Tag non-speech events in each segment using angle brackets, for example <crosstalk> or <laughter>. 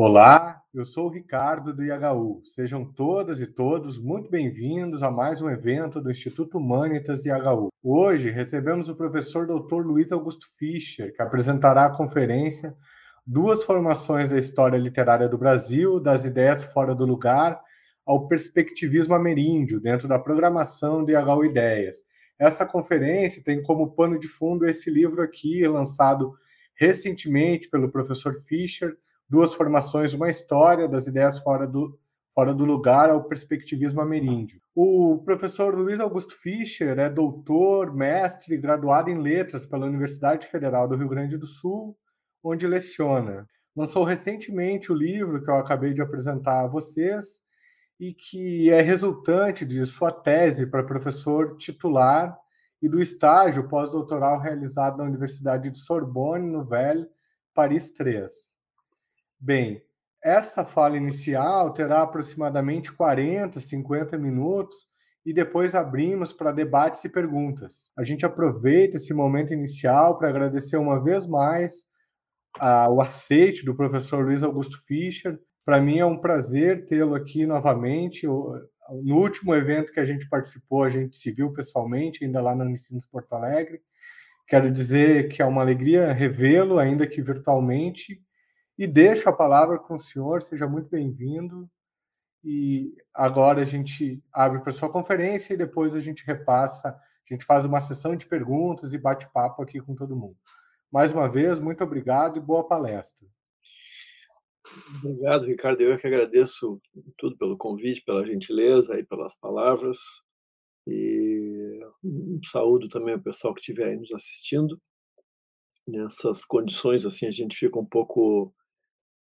Olá, eu sou o Ricardo do IHU. Sejam todas e todos muito bem-vindos a mais um evento do Instituto Humanitas IHU. Hoje recebemos o professor Dr. Luiz Augusto Fischer, que apresentará a conferência Duas formações da história literária do Brasil, das ideias fora do lugar ao perspectivismo ameríndio, dentro da programação do IHU Ideias. Essa conferência tem como pano de fundo esse livro aqui, lançado recentemente pelo professor Fischer, duas formações, uma história das ideias fora do, fora do lugar ao perspectivismo ameríndio. O professor Luiz Augusto Fischer é doutor, mestre, graduado em letras pela Universidade Federal do Rio Grande do Sul, onde leciona. Lançou recentemente o livro que eu acabei de apresentar a vocês e que é resultante de sua tese para professor titular e do estágio pós-doutoral realizado na Universidade de Sorbonne, no Velho, Paris 3. Bem, essa fala inicial terá aproximadamente 40, 50 minutos e depois abrimos para debates e perguntas. A gente aproveita esse momento inicial para agradecer uma vez mais a, o aceite do professor Luiz Augusto Fischer. Para mim é um prazer tê-lo aqui novamente. No último evento que a gente participou, a gente se viu pessoalmente, ainda lá no Unicinos Porto Alegre. Quero dizer que é uma alegria revê-lo, ainda que virtualmente, e deixo a palavra com o senhor, seja muito bem-vindo. E agora a gente abre para sua conferência e depois a gente repassa, a gente faz uma sessão de perguntas e bate-papo aqui com todo mundo. Mais uma vez, muito obrigado e boa palestra. Obrigado, Ricardo. Eu que agradeço tudo pelo convite, pela gentileza e pelas palavras. E saúdo também ao pessoal que estiver aí nos assistindo. Nessas condições, assim, a gente fica um pouco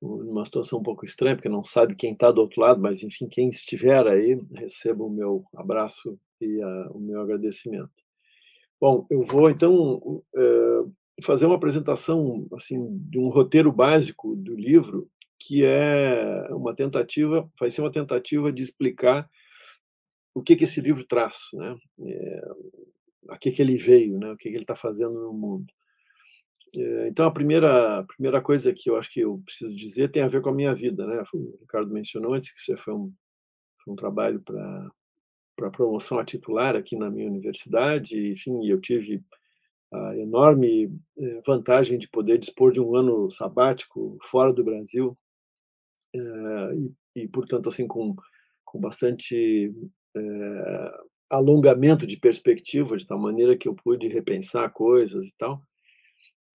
numa situação um pouco estranha, porque não sabe quem está do outro lado, mas enfim, quem estiver aí, receba o meu abraço e a, o meu agradecimento. Bom, eu vou então é, fazer uma apresentação assim de um roteiro básico do livro, que é uma tentativa, vai ser uma tentativa de explicar o que que esse livro traz, né? É, a que que ele veio, né? O que que ele está fazendo no mundo. Eh, então, a primeira, a primeira coisa que eu acho que eu preciso dizer tem a ver com a minha vida. Né? O Ricardo mencionou antes que isso foi um, foi um trabalho para promoção a titular aqui na minha universidade. Enfim, eu tive a enorme eh, vantagem de poder dispor de um ano sabático fora do Brasil eh, e, e portanto, assim, com, com bastante alongamento de perspectiva, de tal maneira que eu pude repensar coisas e tal.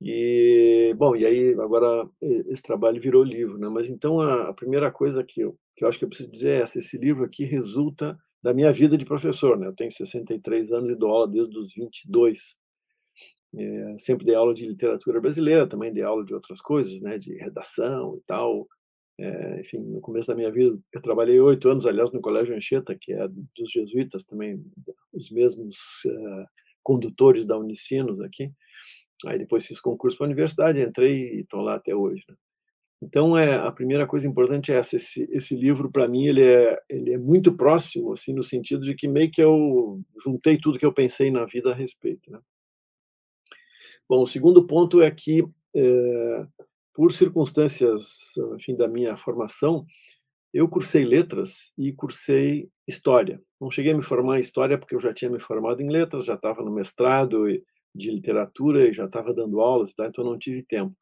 E, bom, e aí agora esse trabalho virou livro, né? Mas então a, a primeira coisa que eu, que eu acho que eu preciso dizer é essa: esse livro aqui resulta da minha vida de professor, né? Eu tenho 63 anos e dou aula desde os 22. É, sempre dei aula de literatura brasileira, também dei aula de outras coisas, né? De redação e tal. É, enfim, no começo da minha vida, eu trabalhei oito anos, aliás, no Colégio Anchieta, que é dos jesuítas também, os mesmos uh, condutores da Unicinos aqui. Aí depois fiz concurso para a universidade, entrei e estou lá até hoje. Né? Então, é, a primeira coisa importante é essa. Esse, esse livro, para mim, ele é, ele é muito próximo, assim, no sentido de que meio que eu juntei tudo que eu pensei na vida a respeito. Né? Bom, o segundo ponto é que, é, por circunstâncias, enfim, da minha formação, eu cursei letras e cursei história. Não cheguei a me formar em história porque eu já tinha me formado em letras, já estava no mestrado e de literatura e já estava dando aulas, tá? então não tive tempo.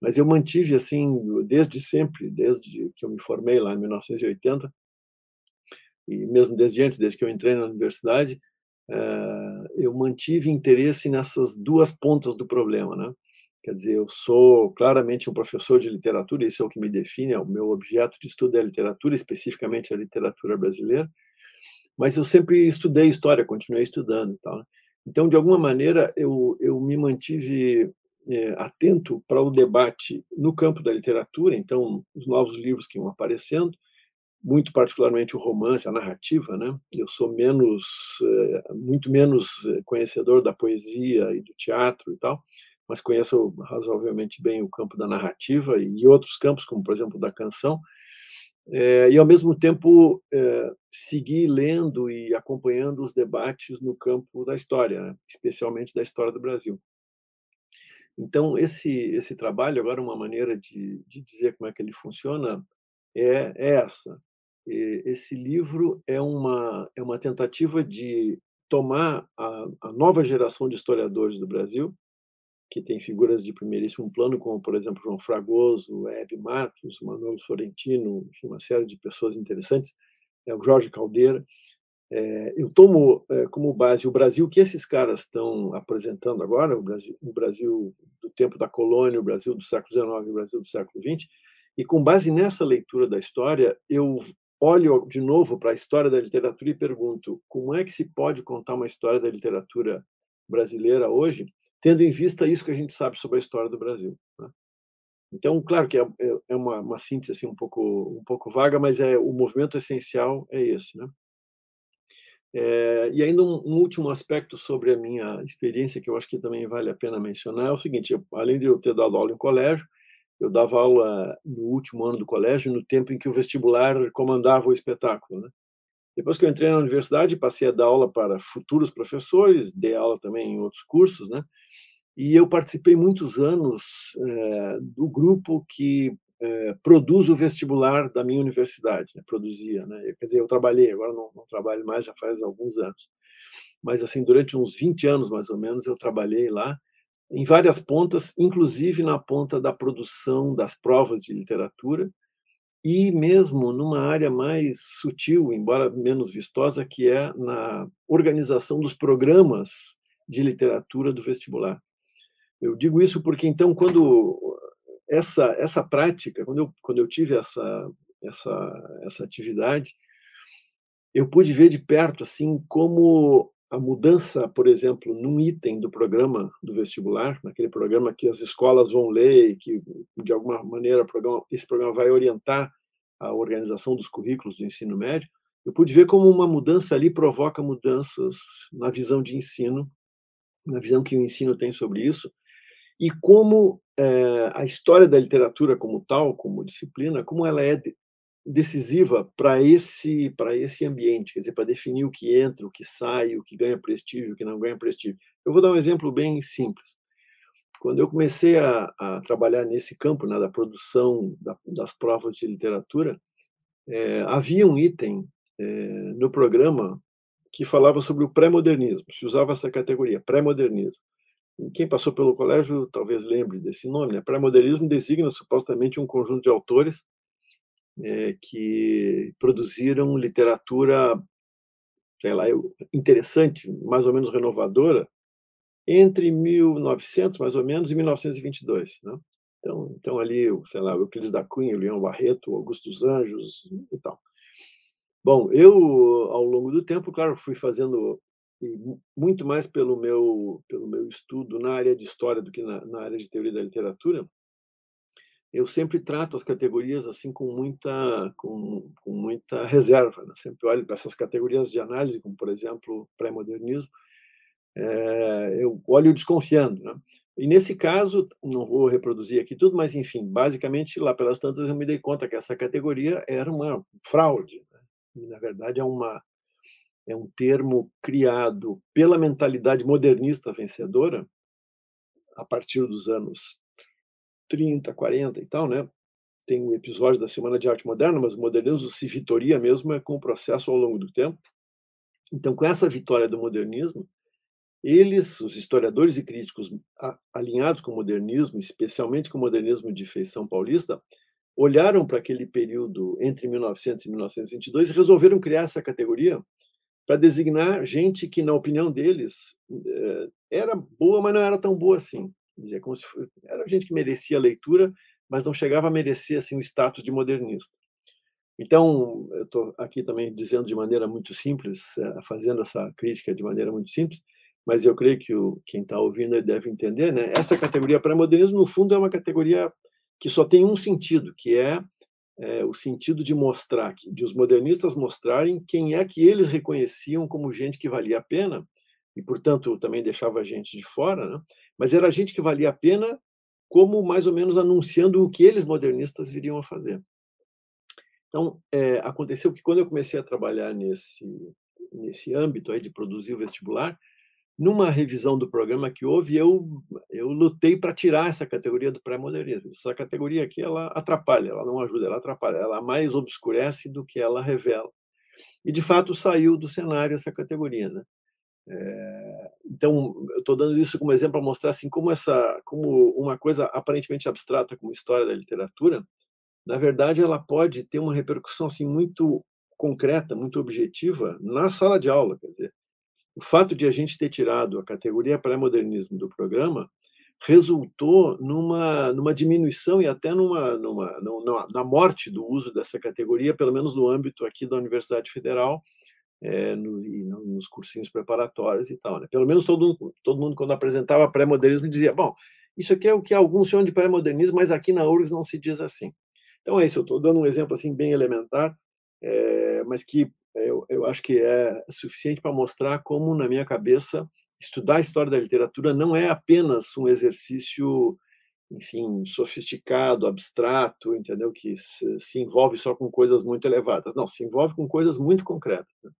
Mas eu mantive, assim, desde sempre, desde que eu me formei lá em 1980, e mesmo desde antes, desde que eu entrei na universidade, eh, eu mantive interesse nessas duas pontas do problema, né? Quer dizer, eu sou claramente um professor de literatura, isso é o que me define, é o meu objeto de estudo é a literatura, especificamente a literatura brasileira, mas eu sempre estudei história, continuei estudando e tal. Então, de alguma maneira, eu, eu me mantive é, atento para o debate no campo da literatura, então, os novos livros que iam aparecendo, muito particularmente o romance, a narrativa, né? Eu sou menos, é, muito menos conhecedor da poesia e do teatro e tal, mas conheço razoavelmente bem o campo da narrativa e outros campos, como por exemplo da canção, é, e ao mesmo tempo é, seguir lendo e acompanhando os debates no campo da história, né? especialmente da história do Brasil. Então esse esse trabalho agora uma maneira de, de dizer como é que ele funciona é, é essa. E esse livro é uma é uma tentativa de tomar a, a nova geração de historiadores do Brasil que tem figuras de primeiríssimo plano, como, por exemplo, João Fragoso, Hebe Matos, Manuel Sorrentino, uma série de pessoas interessantes, é, o Jorge Caldeira. É, eu tomo é, como base o Brasil que esses caras estão apresentando agora, o Brasil, o Brasil do tempo da colônia, o Brasil do século XIX, o Brasil do século XX, e com base nessa leitura da história, eu olho de novo para a história da literatura e pergunto como é que se pode contar uma história da literatura brasileira hoje tendo em vista isso que a gente sabe sobre a história do Brasil. Né? Então, claro que é, é, é uma, uma, síntese assim, um, pouco, um pouco vaga, mas é o movimento essencial é esse. Né? É, e ainda um, um, último aspecto sobre a minha experiência, que eu acho que também vale a pena mencionar, é o seguinte: eu, além de eu ter dado aula em colégio, eu dava aula no último ano do colégio, no tempo em que o vestibular comandava o espetáculo. Né? Depois que eu entrei na universidade, passei a dar aula para futuros professores, dei aula também em outros cursos, né? E eu participei muitos anos é, do grupo que é, produz o vestibular da minha universidade, né? produzia, né? Quer dizer, eu trabalhei, agora não, não trabalho mais, já faz alguns anos. Mas, assim, durante uns 20 anos, mais ou menos, eu trabalhei lá, em várias pontas, inclusive na ponta da produção das provas de literatura, e mesmo numa área mais sutil, embora menos vistosa, que é na organização dos programas de literatura do vestibular. Eu digo isso porque então quando essa essa prática, quando eu quando eu tive essa essa essa atividade, eu pude ver de perto assim como a mudança, por exemplo, num item do programa do vestibular, naquele programa que as escolas vão ler e que, de alguma maneira, esse programa vai orientar a organização dos currículos do ensino médio, eu pude ver como uma mudança ali provoca mudanças na visão de ensino, na visão que o ensino tem sobre isso, e como é, a história da literatura como tal, como disciplina, como ela é decisiva para esse para esse ambiente, quer dizer, para definir o que entra, o que sai, o que ganha prestígio, o que não ganha prestígio. Eu vou dar um exemplo bem simples. Quando eu comecei a, a trabalhar nesse campo, né, da produção da, das provas de literatura, é, havia um item é, no programa que falava sobre o pré-modernismo, se usava essa categoria, pré-modernismo. Quem passou pelo colégio talvez lembre desse nome. Né? Pré-modernismo designa supostamente um conjunto de autores é, que produziram literatura, sei lá, interessante, mais ou menos renovadora, entre 1900, mais ou menos, e 1922. Né? Então, então ali, sei lá, Euclides da Cunha, o Leão Barreto, Augusto dos Anjos e tal. Bom, eu, ao longo do tempo, claro, fui fazendo muito mais pelo meu pelo meu estudo na área de história do que na, na área de teoria da literatura eu sempre trato as categorias assim com muita com, com muita reserva né? sempre olho para essas categorias de análise como por exemplo pré-modernismo é, eu olho desconfiando né? e nesse caso não vou reproduzir aqui tudo mas enfim basicamente lá pelas tantas eu me dei conta que essa categoria era uma fraude né? e na verdade é uma é um termo criado pela mentalidade modernista vencedora, a partir dos anos 30, 40 e tal, né? Tem um episódio da Semana de Arte Moderna, mas o modernismo se vitoria mesmo é com o processo ao longo do tempo. Então, com essa vitória do modernismo, eles, os historiadores e críticos alinhados com o modernismo, especialmente com o modernismo de feição paulista, olharam para aquele período entre 1900 e 1922 e resolveram criar essa categoria para designar gente que, na opinião deles, eh, era boa, mas não era tão boa assim. Como se era gente que merecia leitura, mas não chegava a merecer assim o status de modernista. Então, eu estou aqui também dizendo de maneira muito simples, eh, fazendo essa crítica de maneira muito simples, mas eu creio que o, quem está ouvindo deve entender, né? Essa categoria pré-modernismo, no fundo, é uma categoria que só tem um sentido, que é é, o sentido de mostrar, de os modernistas mostrarem quem é que eles reconheciam como gente que valia a pena, e, portanto, também deixava a gente de fora, né? Mas era gente que valia a pena como mais ou menos anunciando o que eles modernistas viriam a fazer. Então, é, aconteceu que quando eu comecei a trabalhar nesse, nesse âmbito aí de produzir o vestibular, numa revisão do programa que houve, eu, eu lutei para tirar essa categoria do pré-modernismo. Essa categoria aqui, ela atrapalha, ela não ajuda, ela atrapalha, ela mais obscurece do que ela revela. E, de fato, saiu do cenário essa categoria. Né? É, então, eu estou dando isso como exemplo para mostrar assim, como, essa, como uma coisa aparentemente abstrata como história da literatura, na verdade, ela pode ter uma repercussão assim, muito concreta, muito objetiva na sala de aula. Quer dizer, o fato de a gente ter tirado a categoria pré-modernismo do programa resultou numa, numa diminuição e até numa, numa, numa, na morte do uso dessa categoria, pelo menos no âmbito aqui da Universidade Federal, é, no, nos cursinhos preparatórios e tal. Né? Pelo menos todo, todo mundo, quando apresentava pré-modernismo, dizia: bom, isso aqui é o que alguns chamam de pré-modernismo, mas aqui na URGS não se diz assim. Então é isso, eu estou dando um exemplo assim bem elementar, é, mas que eu, eu acho que é suficiente para mostrar como, na minha cabeça, estudar a história da literatura não é apenas um exercício, enfim, sofisticado, abstrato, entendeu? Que se envolve só com coisas muito elevadas. Não, se envolve com coisas muito concretas. Né?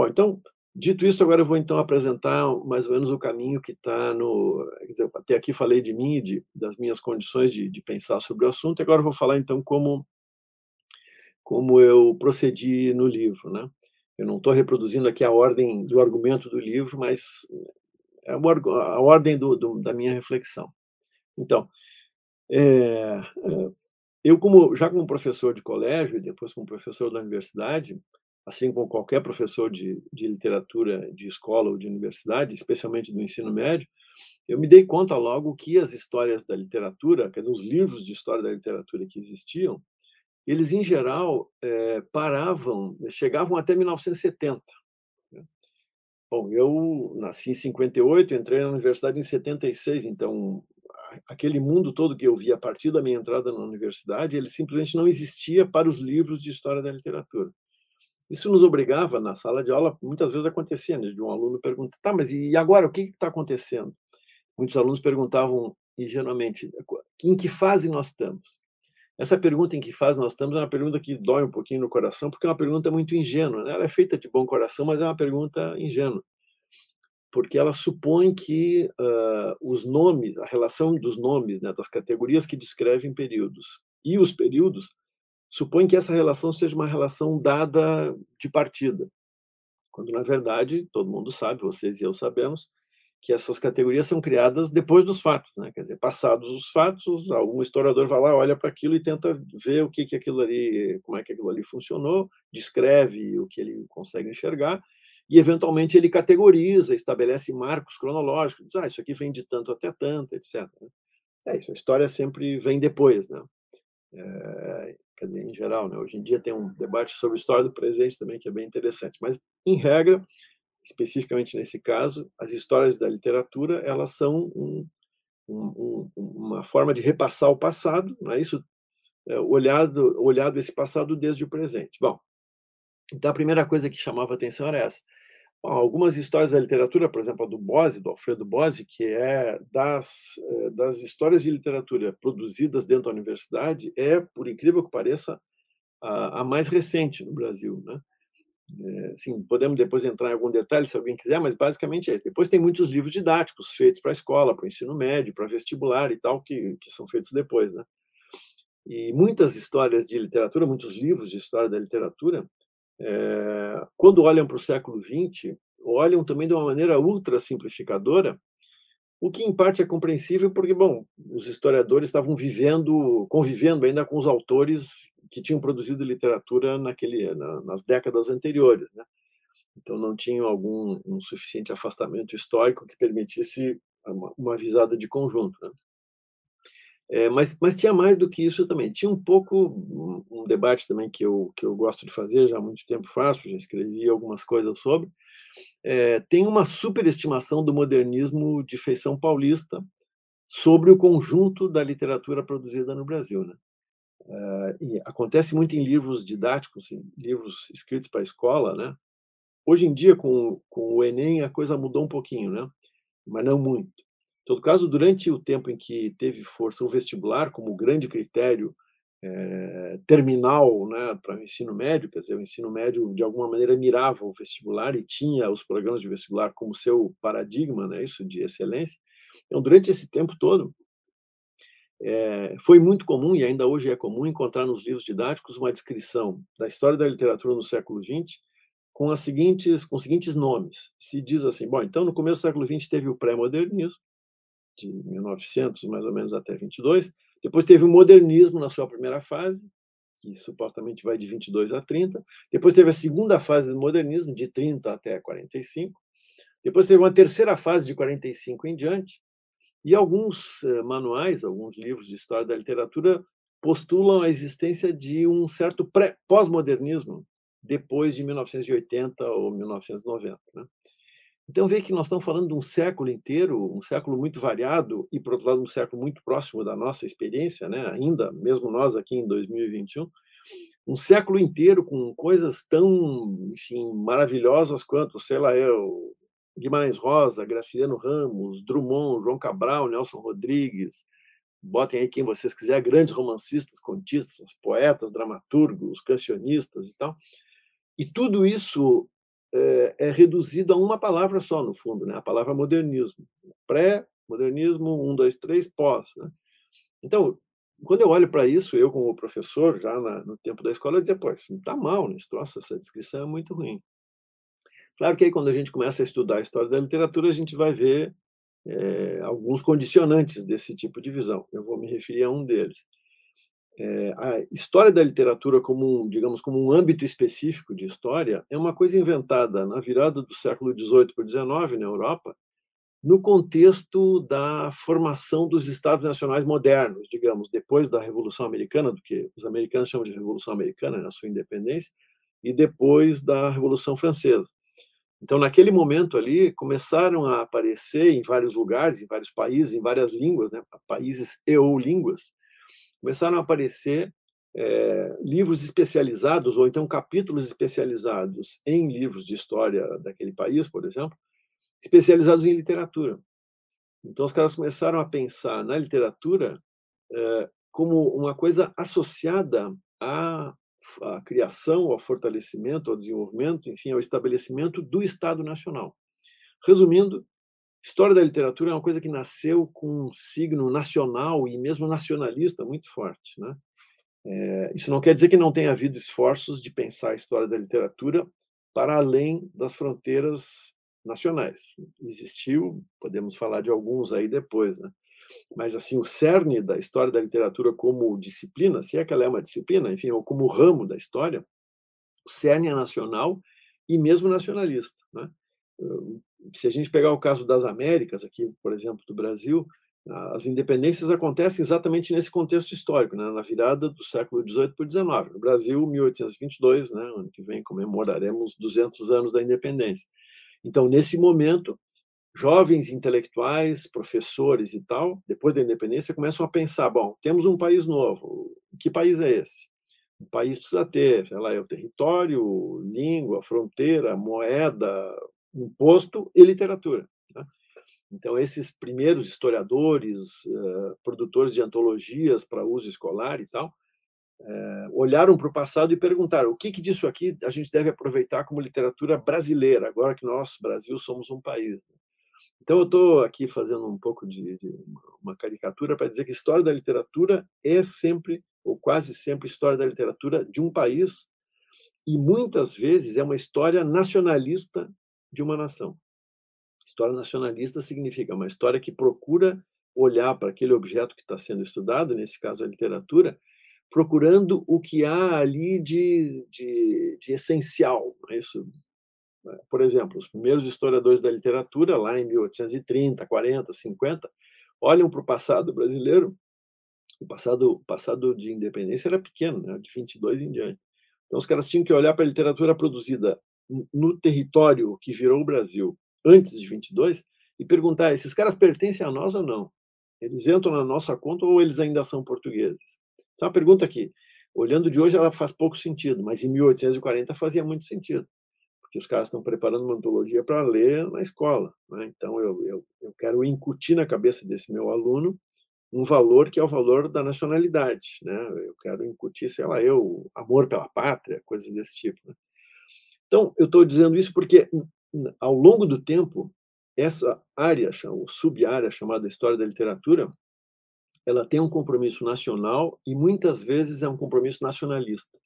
Bom, então, dito isso, agora eu vou então apresentar mais ou menos o caminho que está no. Dizer, até aqui falei de mim, de, das minhas condições de, de pensar sobre o assunto, e agora eu vou falar então como como eu procedi no livro, né? Eu não estou reproduzindo aqui a ordem do argumento do livro, mas é a ordem do, do, da minha reflexão. Então, é, é, eu como já como professor de colégio e depois como professor da universidade, assim como qualquer professor de, de literatura de escola ou de universidade, especialmente do ensino médio, eu me dei conta logo que as histórias da literatura, quer dizer, os livros de história da literatura que existiam, eles, em geral, é, paravam, chegavam até 1970. Né. Bom, eu nasci em 58, entrei na universidade em 76, então aquele mundo todo que eu vi a partir da minha entrada na universidade, ele simplesmente não existia para os livros de história da literatura. Isso nos obrigava, na sala de aula, muitas vezes acontecia, né, de um aluno perguntar, tá, mas e agora, o que está acontecendo? Muitos alunos perguntavam ingenuamente, em que fase nós estamos? Essa pergunta em que faz nós estamos é uma pergunta que dói um pouquinho no coração, porque é uma pergunta muito ingênua. Né? Ela é feita de bom coração, mas é uma pergunta ingênua, porque ela supõe que uh, os nomes, a relação dos nomes, né, das categorias que descrevem períodos e os períodos, supõe que essa relação seja uma relação dada de partida, quando na verdade todo mundo sabe, vocês e eu sabemos, que essas categorias são criadas depois dos fatos, né? Quer dizer, passados os fatos, algum historiador vai lá, olha para aquilo e tenta ver o que que aquilo ali, como é que aquilo ali funcionou, descreve o que ele consegue enxergar e eventualmente ele categoriza, estabelece marcos cronológicos, diz, ah, isso aqui vem de tanto até tanto, etc. Né? É isso, a história sempre vem depois, né? É, quer dizer, em geral, né? Hoje em dia tem um debate sobre história do presente também que é bem interessante, mas em regra especificamente nesse caso, as histórias da literatura elas são um, um, uma forma de repassar o passado, não é isso? É, olhado, olhado esse passado desde o presente. Bom, então a primeira coisa que chamava atenção era essa. Algumas histórias da literatura, por exemplo, a do Bose, do Alfredo Bose, que é das, é, das histórias de literatura produzidas dentro da universidade, é, por incrível que pareça, a, a mais recente no Brasil. Né? É, podemos depois entrar em algum detalhe se alguém quiser, mas basicamente é isso. Depois tem muitos livros didáticos feitos para a escola, para o ensino médio, para vestibular e tal, que, que são feitos depois, né? E muitas histórias de literatura, muitos livros de história da literatura, é, quando olham para o século XX, olham também de uma maneira ultra simplificadora o que em parte é compreensível porque, bom, os historiadores estavam vivendo, convivendo ainda com os autores que tinham produzido literatura naquele, na, nas décadas anteriores, né? Então não tinham algum um suficiente afastamento histórico que permitisse uma, uma visada de conjunto, né? É, mas, mas tinha mais do que isso também. Tinha um pouco um, um, debate também que eu, que eu gosto de fazer, já há muito tempo faço, já escrevi algumas coisas sobre. É, tem uma superestimação do modernismo de feição paulista sobre o conjunto da literatura produzida no Brasil. Né? É, acontece muito em livros didáticos, em livros escritos para a escola. Né? Hoje em dia, com, com o Enem, a coisa mudou um pouquinho, né? mas não muito todo caso, durante o tempo em que teve força o vestibular como grande critério é, terminal né, para o ensino médio, quer dizer, o ensino médio de alguma maneira mirava o vestibular e tinha os programas de vestibular como seu paradigma, né, isso de excelência. Então, durante esse tempo todo, é, foi muito comum e ainda hoje é comum encontrar nos livros didáticos uma descrição da história da literatura no século XX com as seguintes com os seguintes nomes. Se diz assim, bom, então no começo do século XX teve o pré-modernismo, de 1900 mais ou menos até 22. Depois teve o modernismo na sua primeira fase, que supostamente vai de 22 a 30. Depois teve a segunda fase do modernismo, de 30 até 45. Depois teve uma terceira fase de 45 em diante. E alguns eh, manuais, alguns livros de história da literatura postulam a existência de um certo pós-modernismo depois de 1980 ou 1990. Né? Então, vê que nós estamos falando de um século inteiro, um século muito variado, e, por outro lado, um século muito próximo da nossa experiência, né? ainda, mesmo nós aqui em 2021, um século inteiro com coisas tão, enfim, maravilhosas quanto, sei lá, eu, Guimarães Rosa, Graciliano Ramos, Drummond, João Cabral, Nelson Rodrigues, botem aí quem vocês quiserem, grandes romancistas, contistas, poetas, dramaturgos, cancionistas e tal. E tudo isso é, é reduzido a uma palavra só, no fundo, né? a palavra modernismo. Pré-modernismo, um, dois, três, pós. Né? Então, quando eu olho para isso, eu como professor, já na, no tempo da escola, eu dizia, pô, isso está mal, né? troço, essa descrição é muito ruim. Claro que aí, quando a gente começa a estudar a história da literatura, a gente vai ver é, alguns condicionantes desse tipo de visão. Eu vou me referir a um deles é, a história da literatura como um, digamos, como um âmbito específico de história é uma coisa inventada na virada do século XVIII para XIX na Europa, no contexto da formação dos Estados Nacionais modernos, digamos, depois da Revolução Americana, do que os americanos chamam de Revolução Americana, na sua independência, e depois da Revolução Francesa. Então, naquele momento ali, começaram a aparecer em vários lugares, em vários países, em várias línguas, né, países e ou línguas, começaram a aparecer é, livros especializados, ou então capítulos especializados em livros de história daquele país, por exemplo, especializados em literatura. Então, os caras começaram a pensar na literatura é, como uma coisa associada à, à criação, ao fortalecimento, ao desenvolvimento, enfim, ao estabelecimento do Estado Nacional. Resumindo, História da literatura é uma coisa que nasceu com um signo nacional e mesmo nacionalista muito forte. Né? É, isso não quer dizer que não tenha havido esforços de pensar a história da literatura para além das fronteiras nacionais. Existiu, podemos falar de alguns aí depois, né? mas assim o cerne da história da literatura como disciplina, se é que ela é uma disciplina, enfim, ou como ramo da história, o cerne é nacional e mesmo nacionalista. Né? Se a gente pegar o caso das Américas, aqui, por exemplo, do Brasil, as independências acontecem exatamente nesse contexto histórico, né? na virada do século XVIII para o XIX. No Brasil, 1822, né? ano que vem comemoraremos 200 anos da independência. Então, nesse momento, jovens intelectuais, professores e tal, depois da independência, começam a pensar: bom, temos um país novo, que país é esse? O país precisa ter, sei lá, é o território, língua, fronteira, moeda, imposto e literatura. Né? Então, esses primeiros historiadores, uh, produtores de antologias para uso escolar e tal, uh, olharam para o passado e perguntaram o que, que disso aqui a gente deve aproveitar como literatura brasileira, agora que nós, Brasil, somos um país. Então, eu estou aqui fazendo um pouco de, de uma caricatura para dizer que história da literatura é sempre, ou quase sempre, história da literatura de um país e muitas vezes é uma história nacionalista de uma nação. História nacionalista significa uma história que procura olhar para aquele objeto que está sendo estudado, nesse caso a literatura, procurando o que há ali de, de, de essencial. É isso, né? por exemplo, os primeiros historiadores da literatura, lá em 1830, 40, 50, olham para o passado brasileiro, o passado, passado de independência era pequeno, né? de 22 em diante. Então, os caras tinham que olhar para a literatura produzida no território que virou o Brasil antes de 22 e perguntar: esses caras pertencem a nós ou não? Eles entram na nossa conta ou eles ainda são portugueses? Essa é uma pergunta que, olhando de hoje, ela faz pouco sentido, mas em 1840 fazia muito sentido, porque os caras estão preparando uma antologia para ler na escola. Né? Então, eu, eu, eu quero incutir na cabeça desse meu aluno um valor que é o valor da nacionalidade, né? Eu quero incutir, sei lá, eu, amor pela pátria, coisas desse tipo. Né? Então, eu estou dizendo isso porque, ao longo do tempo, essa área, ou sub-área chamada História da Literatura, ela tem um compromisso nacional e muitas vezes é um compromisso nacionalista.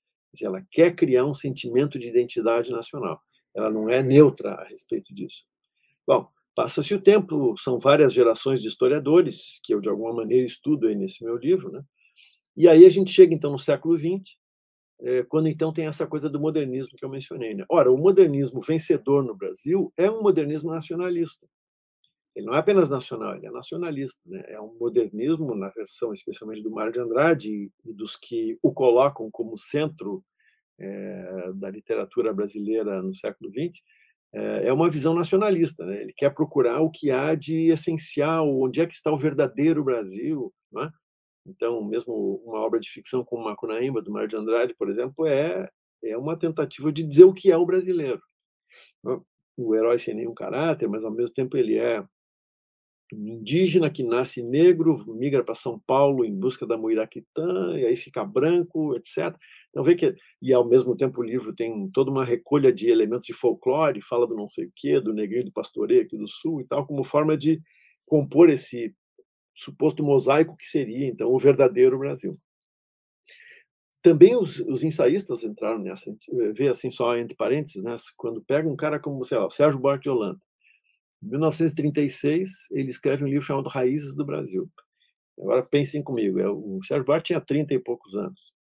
Ela quer criar um sentimento de identidade nacional. Ela não é neutra a respeito disso. Bom, passa-se o tempo, são várias gerações de historiadores que eu de alguma maneira estudo aí nesse meu livro, né? E aí a gente chega então no século XX, quando então tem essa coisa do modernismo que eu mencionei. Né? Ora, o modernismo vencedor no Brasil é um modernismo nacionalista. Ele não é apenas nacional, ele é nacionalista. Né? É um modernismo, na versão especialmente do Mário de Andrade e dos que o colocam como centro é, da literatura brasileira no século XX, é, é uma visão nacionalista. Né? Ele quer procurar o que há de essencial, onde é que está o verdadeiro Brasil. Não é? Então, mesmo uma obra de ficção como Macunaíma, do Mário de Andrade, por exemplo, é, é uma tentativa de dizer o que é o brasileiro. O herói sem nenhum caráter, mas ao mesmo tempo ele é um indígena que nasce negro, migra para São Paulo em busca da Muiraquitã, e aí fica branco, etc. Então, vê que, e ao mesmo tempo o livro tem toda uma recolha de elementos de folclore, fala do não sei o quê, do negrinho do pastoreio aqui do sul e tal, como forma de compor esse suposto mosaico que seria, então, o verdadeiro Brasil. Também os, os ensaístas entraram nessa, vê assim só entre parênteses, né, quando pega um cara como, sei lá, Sérgio Buarque de Holanda, em 1936, ele escreve um livro chamado Raízes do Brasil. Agora pensem comigo, é, o Sérgio Buarque tinha 30 e poucos anos.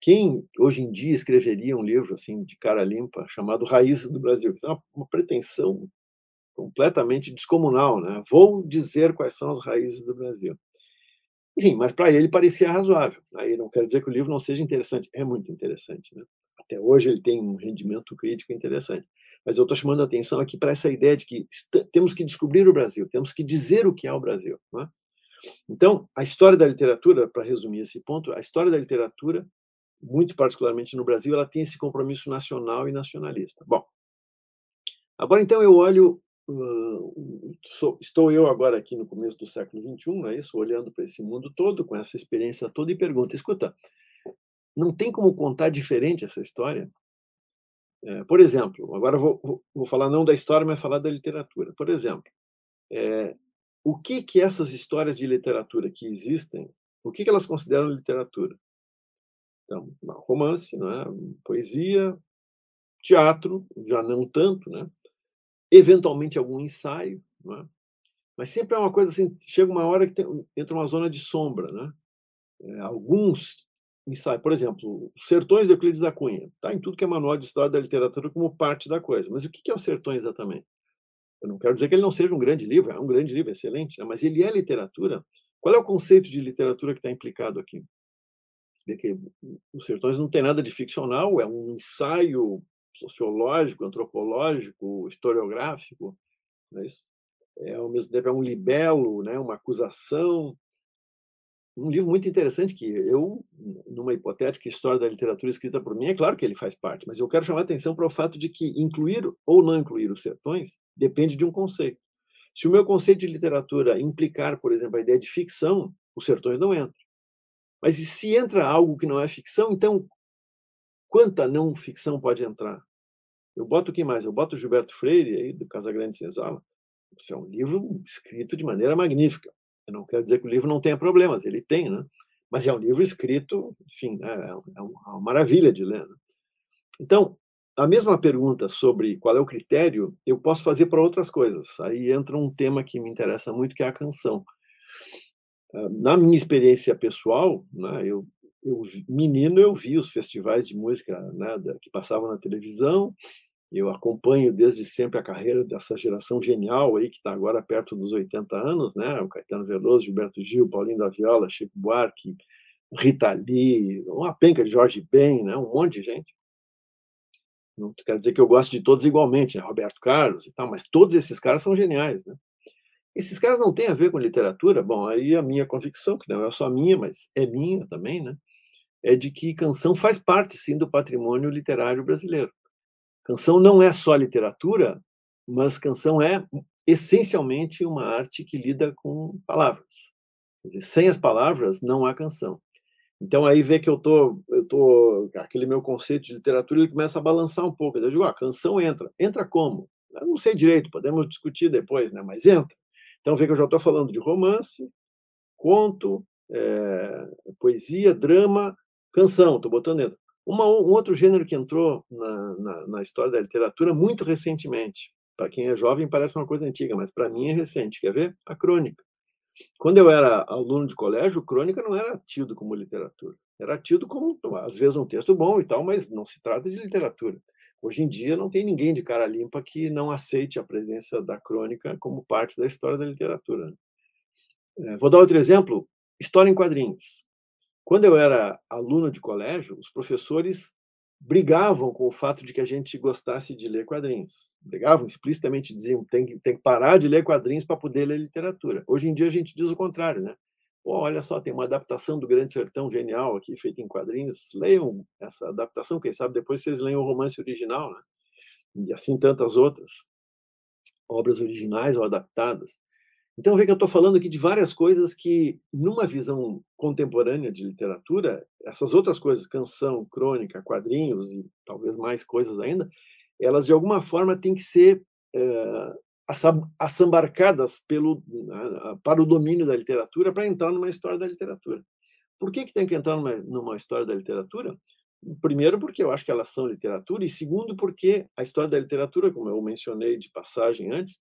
Quem hoje em dia escreveria um livro assim de cara limpa chamado Raízes do Brasil? Isso é uma, uma pretensão completamente descomunal, né? Vou dizer quais são as raízes do Brasil. Enfim, mas para ele parecia razoável. Aí não quero dizer que o livro não seja interessante, é muito interessante, né? Até hoje ele tem um rendimento crítico interessante. Mas eu estou chamando a atenção aqui para essa ideia de que temos que descobrir o Brasil, temos que dizer o que é o Brasil. É? Então, a história da literatura, para resumir esse ponto, a história da literatura, muito particularmente no Brasil, ela tem esse compromisso nacional e nacionalista. Bom, agora então eu olho sou, estou eu agora aqui no começo do século XXI, não é isso? Olhando para esse mundo todo, com essa experiência toda, e pergunto: escuta, não tem como contar diferente essa história? É, por exemplo, agora vou, vou, vou, falar não da história, mas falar da literatura. Por exemplo, é, o que que essas histórias de literatura que existem, o que que elas consideram literatura? Então, romance, não é? poesia, teatro, já não tanto, né? Eventualmente algum ensaio, é? mas sempre é uma coisa assim, chega uma hora que tem, entra uma zona de sombra, né? É, alguns ensaios, por exemplo, Sertões de Euclides da Cunha, está em tudo que é manual de história da literatura como parte da coisa, mas o que é o Sertões exatamente? Eu não quero dizer que ele não seja um grande livro, é um grande livro, excelente, né? mas ele é literatura. Qual é o conceito de literatura que está implicado aqui? os Sertões não tem nada de ficcional, é um ensaio sociológico, antropológico, historiográfico, não é isso? É, ao mesmo tempo é um libelo, né, uma acusação. Um livro muito interessante que eu, numa hipotética história da literatura escrita por mim, é claro que ele faz parte, mas eu quero chamar a atenção para o fato de que incluir ou não incluir os sertões depende de um conceito. Se o meu conceito de literatura implicar, por exemplo, a ideia de ficção, os sertões não entram. Mas e se entra algo que não é ficção, então quanta não ficção pode entrar? Eu boto o que mais? Eu boto Gilberto Freire, aí, do Casagrande Senzala. Isso é um livro escrito de maneira magnífica. Eu não quero dizer que o livro não tenha problemas, ele tem, né? Mas é um livro escrito, enfim, né? é, é uma maravilha de ler. Né? Então, a mesma pergunta sobre qual é o critério, eu posso fazer para outras coisas. Aí entra um tema que me interessa muito, que é a canção. Ah, na minha experiência pessoal, né, eu, eu, menino, eu vi os festivais de música né, que passavam na televisão, eu acompanho desde sempre a carreira dessa geração genial aí que está agora perto dos 80 anos, né? O Caetano Veloso, Gilberto Gil, Paulinho da Viola, Chico Buarque, Rita Lee, uma penca de Jorge Ben, né? Um monte de gente. Não quer dizer que eu gosto de todos igualmente, né? Roberto Carlos e tal, mas todos esses caras são geniais, né? Esses caras não têm a ver com literatura. Bom, aí a minha convicção, que não é só minha, mas é minha também, né? É de que canção faz parte, sim, do patrimônio literário brasileiro. Canção não é só literatura, mas canção é essencialmente uma arte que lida com palavras. Quer dizer, sem as palavras não há canção. Então aí vê que eu tô, eu tô aquele meu conceito de literatura ele começa a balançar um pouco. Eu digo, ah, canção entra. Entra como? Eu não sei direito, podemos discutir depois, né? Mas entra. Então vê que eu já estou falando de romance, conto, é, poesia, drama, canção. Estou botando dentro. Uma, um outro gênero que entrou na, na, na história da literatura muito recentemente. Para quem é jovem parece uma coisa antiga, mas para mim é recente. Quer ver? A crônica. Quando eu era aluno de colégio, crônica não era tido como literatura. Era tido como, às vezes, um texto bom e tal, mas não se trata de literatura. Hoje em dia, não tem ninguém de cara limpa que não aceite a presença da crônica como parte da história da literatura. Né? É, vou dar outro exemplo: história em quadrinhos. Quando eu era aluno de colégio, os professores brigavam com o fato de que a gente gostasse de ler quadrinhos. Brigavam explicitamente, diziam tem que, tem que parar de ler quadrinhos para poder ler literatura. Hoje em dia a gente diz o contrário, né? Olha só, tem uma adaptação do Grande Sertão genial aqui, feita em quadrinhos. Leiam essa adaptação, quem sabe depois vocês leiam o romance original, né? E assim tantas outras obras originais ou adaptadas. Então, vê que eu estou falando aqui de várias coisas que, numa visão contemporânea de literatura, essas outras coisas, canção, crônica, quadrinhos e talvez mais coisas ainda, elas de alguma forma têm que ser é, assambarcadas pelo, para o domínio da literatura para entrar numa história da literatura. Por que, que tem que entrar numa, numa história da literatura? Primeiro, porque eu acho que elas são literatura, e segundo, porque a história da literatura, como eu mencionei de passagem antes,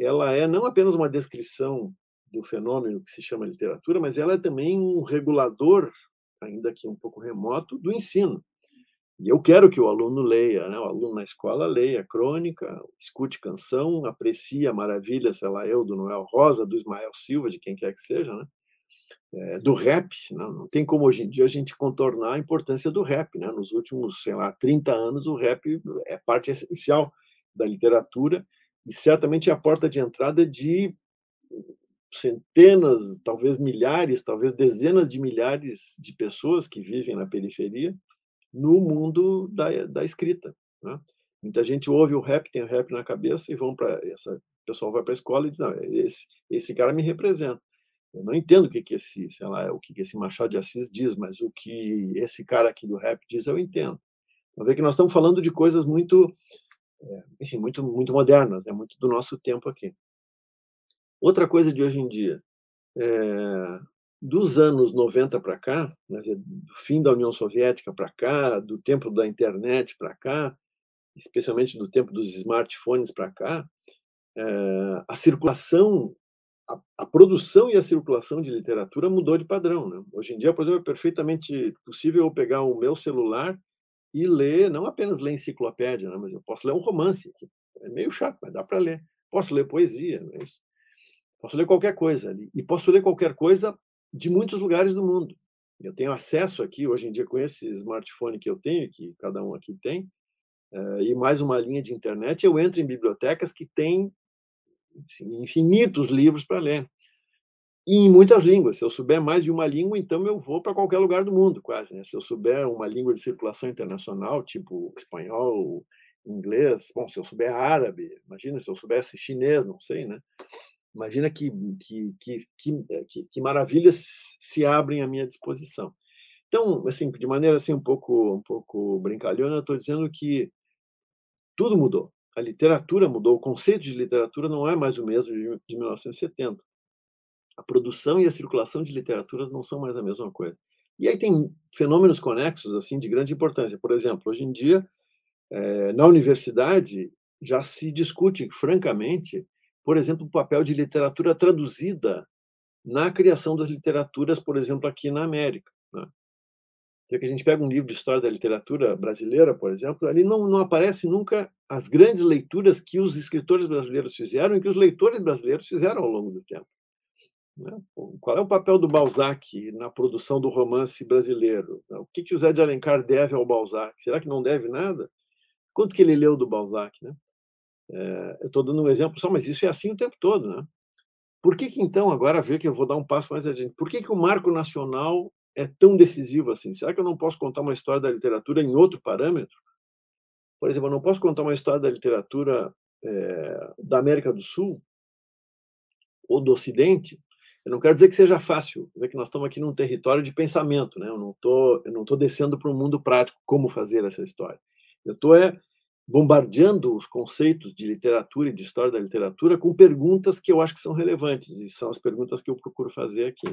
ela é não apenas uma descrição do fenômeno que se chama literatura, mas ela é também um regulador, ainda que um pouco remoto, do ensino. E eu quero que o aluno leia, né? o aluno na escola leia crônica, escute canção, aprecie a maravilha, sei lá, eu, do Noel Rosa, do Ismael Silva, de quem quer que seja, né? É, do rap. Né? Não tem como hoje em dia a gente contornar a importância do rap. Né? Nos últimos, sei lá, 30 anos, o rap é parte essencial da literatura e certamente é a porta de entrada de centenas, talvez milhares, talvez dezenas de milhares de pessoas que vivem na periferia no mundo da, da escrita. Né? Muita gente ouve o rap, tem o rap na cabeça e vão para essa o pessoal vai para a escola e diz não, esse esse cara me representa. Eu não entendo o que que esse, sei lá, o que que esse Machado de Assis diz, mas o que esse cara aqui do rap diz eu entendo. Então vê que nós estamos falando de coisas muito é, enfim, muito, muito modernas, é muito do nosso tempo aqui. Outra coisa de hoje em dia, é, dos anos 90 para cá, né, do fim da União Soviética para cá, do tempo da internet para cá, especialmente do tempo dos smartphones para cá, é, a circulação, a, a, produção e a circulação de literatura mudou de padrão. Né? Hoje em dia, por exemplo, é perfeitamente possível eu pegar o meu celular e ler, não apenas ler enciclopédia, né, mas eu posso ler um romance. É meio chato, mas dá para ler. Posso ler poesia, mas é posso ler qualquer coisa ali. E posso ler qualquer coisa de muitos lugares do mundo. Eu tenho acesso aqui, hoje em dia, com esse smartphone que eu tenho, que cada um aqui tem, eh, e mais uma linha de internet, eu entro em bibliotecas que têm assim, infinitos livros para ler e em muitas línguas. Se eu souber mais de uma língua, então eu vou para qualquer lugar do mundo, quase. Né? Se eu souber uma língua de circulação internacional, tipo espanhol, inglês, bom, se eu souber árabe, imagina se eu soubesse chinês, não sei, né? Imagina que, que, que, que, que maravilhas se abrem à minha disposição. Então, assim, de maneira assim um pouco um pouco brincalhona, eu estou dizendo que tudo mudou. A literatura mudou, o conceito de literatura não é mais o mesmo de 1970 a produção e a circulação de literaturas não são mais a mesma coisa. E aí tem fenômenos conexos assim de grande importância. Por exemplo, hoje em dia É, na universidade, já se discute, francamente, por exemplo, o papel de literatura traduzida na criação das literaturas, por exemplo, aqui na América. Né? que a gente pega um livro de história da literatura brasileira, por exemplo, ali não, não aparece nunca as grandes leituras que os escritores brasileiros fizeram e que os leitores brasileiros fizeram ao longo do tempo. Né? Qual é o papel do Balzac na produção do romance brasileiro? O que, que o Zé de Alencar deve ao Balzac? Será que não deve nada? Quanto que ele leu do Balzac? Né? É, eu estou dando um exemplo só, mas isso é assim o tempo todo. Né? Por que, que então, agora ver que eu vou dar um passo mais adiante, por que, que o marco nacional é tão decisivo assim? Será que eu não posso contar uma história da literatura em outro parâmetro? Por exemplo, eu não posso contar uma história da literatura é, da América do Sul ou do Ocidente. Eu não quero dizer que seja fácil, é que nós estamos aqui num território de pensamento, né? Eu não tô, eu não tô descendo para o mundo prático como fazer essa história. Eu estou é bombardeando os conceitos de literatura e de história da literatura com perguntas que eu acho que são relevantes e são as perguntas que eu procuro fazer aqui.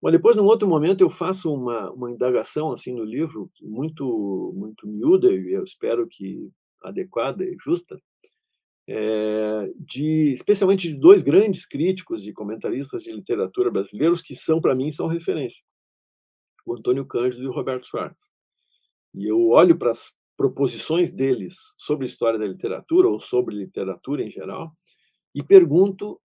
Mas depois, num outro momento, eu faço uma, uma indagação assim no livro, muito muito miúda e eu espero que adequada e justa, é, de especialmente de dois grandes críticos e comentaristas de literatura brasileiros que são para mim são referência, o Antônio Cândido e o Roberto Schwartz. E eu olho para as proposições deles sobre história da literatura ou sobre literatura em geral e pergunto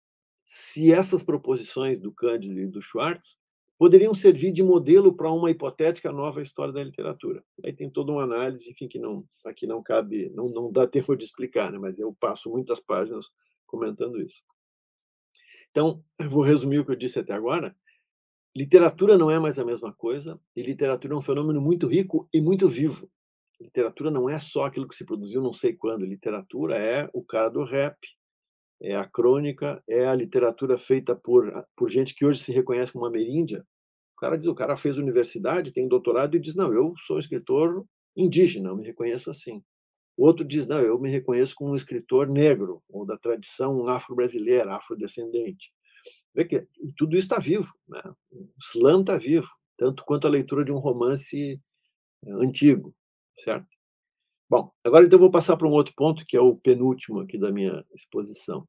se essas proposições do Cândido e do Schwartz poderiam servir de modelo para uma hipotética nova história da literatura. Aí tem toda uma análise, enfim, que não aqui não cabe, não, não dá tempo de explicar, né? mas eu passo muitas páginas comentando isso. Então, eu vou resumir o que eu disse até agora. Literatura não é mais a mesma coisa, e literatura é um fenômeno muito rico e muito vivo. Literatura não é só aquilo que se produziu não sei quando, literatura é o cara do rap, é a crônica, é a literatura feita por, por gente que hoje se reconhece como ameríndia. O cara diz, o cara fez universidade, tem doutorado e diz, não, eu sou escritor indígena, eu me reconheço assim. O outro diz, não, eu me reconheço como um escritor negro, ou da tradição afro-brasileira, afrodescendente. Vê que tudo isso está vivo, né? o slam está vivo, tanto quanto a leitura de um romance eh, antigo, certo? Bom, agora então eu vou passar para um outro ponto, que é o penúltimo aqui da minha exposição.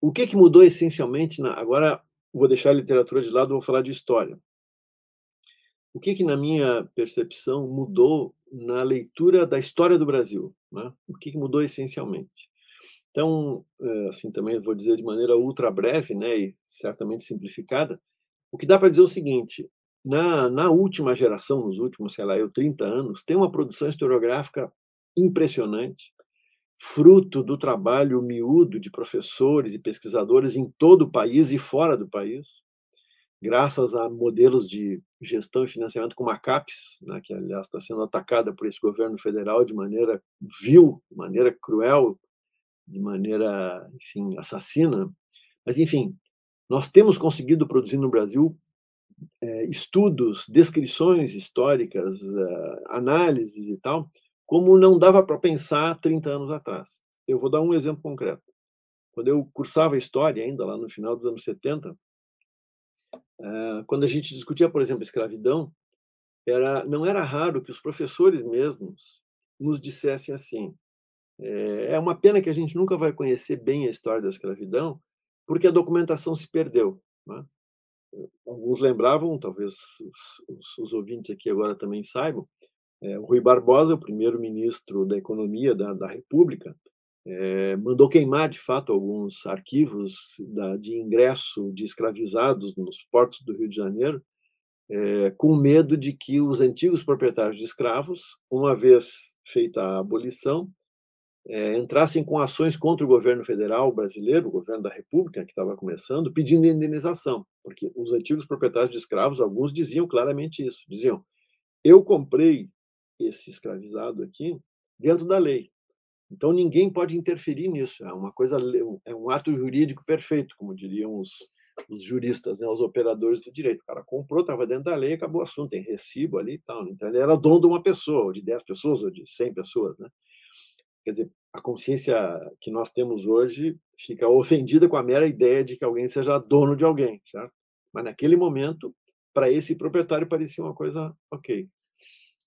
O que, que mudou essencialmente? Na... Agora vou deixar a literatura de lado, vou falar de história. O que, que na minha percepção, mudou na leitura da história do Brasil? Né? O que, que mudou essencialmente? Então, eh, assim, também vou dizer de maneira ultra breve, né, e certamente simplificada, o que dá para dizer é o seguinte: na, na última geração, nos últimos, sei lá, eu, 30 anos, tem uma produção historiográfica impressionante, fruto do trabalho miúdo de professores e pesquisadores em todo o país e fora do país, graças a modelos de gestão e financiamento como a CAPES, né, que, aliás, está sendo atacada por esse governo federal de maneira vil, de maneira cruel, de maneira, enfim, assassina. Mas, enfim, nós temos conseguido produzir no Brasil estudos, descrições históricas, uh, análises e tal, como não dava para pensar 30 anos atrás. Eu vou dar um exemplo concreto. Quando eu cursava história, ainda lá no final dos anos 70, uh, eh, quando a gente discutia, por exemplo, escravidão, era, não era raro que os professores mesmos nos dissessem assim: é, é uma pena que a gente nunca vai conhecer bem a história da escravidão, porque a documentação se perdeu. Né? Alguns lembravam, talvez os, os, ouvintes aqui agora também saibam, é, o Rui Barbosa, o primeiro-ministro da Economia da, da República, é, mandou queimar, de fato, alguns arquivos da, de ingresso de escravizados nos portos do Rio de Janeiro, é, com medo de que os antigos proprietários de escravos, uma vez feita a abolição, é, entrassem com ações contra o governo federal brasileiro, o governo da República, que estava começando, pedindo indenização, porque os antigos proprietários de escravos, alguns diziam claramente isso: diziam, eu comprei esse escravizado aqui dentro da lei. Então ninguém pode interferir nisso. É uma coisa, é um ato jurídico perfeito, como diriam os, os juristas, né, os operadores do direito. O cara comprou, estava dentro da lei, acabou o assunto, tem recibo ali e tal. Então ele era dono de uma pessoa, ou de 10 pessoas, ou de 100 pessoas, né? Quer dizer, a consciência que nós temos hoje fica ofendida com a mera ideia de que alguém seja dono de alguém, certo? Mas naquele momento, para esse proprietário parecia uma coisa ok.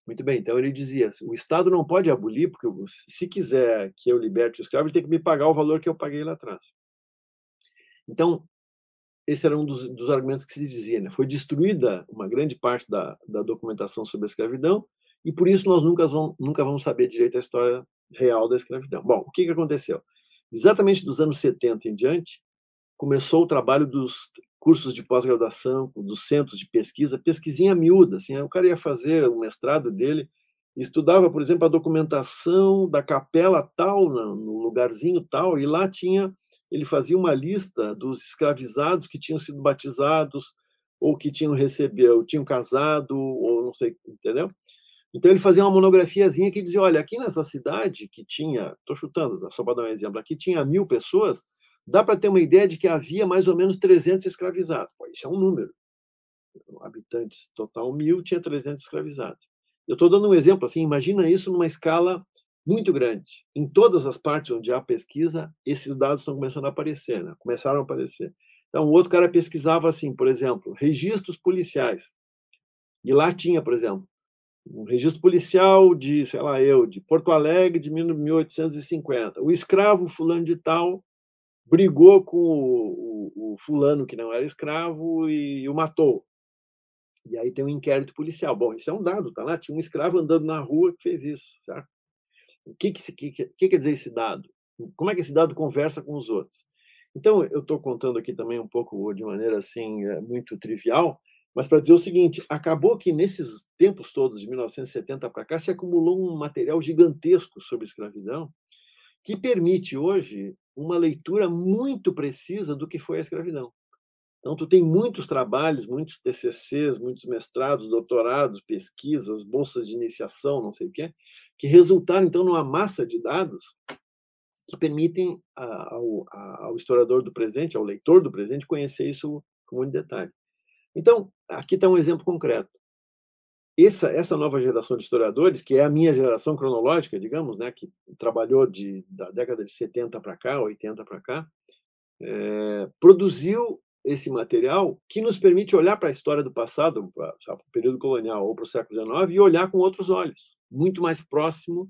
Muito bem, então ele dizia: o Estado não pode abolir, porque se quiser que eu liberte o escravo, ele tem que me pagar o valor que eu paguei lá atrás. Então, esse era um dos, dos argumentos que se dizia: né? foi destruída uma grande parte da, da documentação sobre a escravidão, e por isso nós nunca vamos, nunca vamos saber direito a história real da escravidão. Bom, o que, que aconteceu? Exatamente dos anos 70 em diante, começou o trabalho dos cursos de pós-graduação, dos centros de pesquisa, pesquisinha miúda, assim, o cara ia fazer o mestrado dele, estudava, por exemplo, a documentação da capela tal, no lugarzinho tal, e lá tinha, ele fazia uma lista dos escravizados que tinham sido batizados, ou que tinham recebido, tinham casado, ou não sei, entendeu? Então ele fazia uma monografiazinha que dizia, olha, aqui nessa cidade que tinha, estou chutando, só para dar um exemplo, aqui tinha mil pessoas, dá para ter uma ideia de que havia mais ou menos 300 escravizados. Pô, isso é um número. Habitantes total mil, tinha 300 escravizados. Eu estou dando um exemplo assim, imagina isso numa escala muito grande. Em todas as partes onde há pesquisa, esses dados estão começando a aparecer, né? começaram a aparecer. Então, o outro cara pesquisava assim, por exemplo, registros policiais. E lá tinha, por exemplo, um registro policial de, sei lá, eu, de Porto Alegre de 1850. O escravo fulano de tal brigou com o, o, o fulano que não era escravo e, e, o matou. E aí tem um inquérito policial. Bom, isso é um dado, tá lá. Tinha um escravo andando na rua que fez isso, certo? O que, que, que, que quer dizer esse dado? Como é que esse dado conversa com os outros? Então, eu estou contando aqui também um pouco de maneira assim é, muito trivial, mas para dizer o seguinte: acabou que nesses tempos todos, de 1970 para cá, se acumulou um material gigantesco sobre escravidão que permite hoje uma leitura muito precisa do que foi a escravidão. Então, tu tem muitos trabalhos, muitos TCCs, muitos mestrados, doutorados, pesquisas, bolsas de iniciação, não sei o quê, que resultaram, então, numa massa de dados que permitem ao, ao historiador do presente, ao leitor do presente, conhecer isso com muito detalhe. Então, aqui está um exemplo concreto. Essa, essa nova geração de historiadores, que é a minha geração cronológica, digamos, né, que trabalhou de, da década de 70 para cá, 80 para cá, é, produziu esse material que nos permite olhar para a história do passado, para o período colonial ou para o século XIX, e olhar com outros olhos, muito mais próximo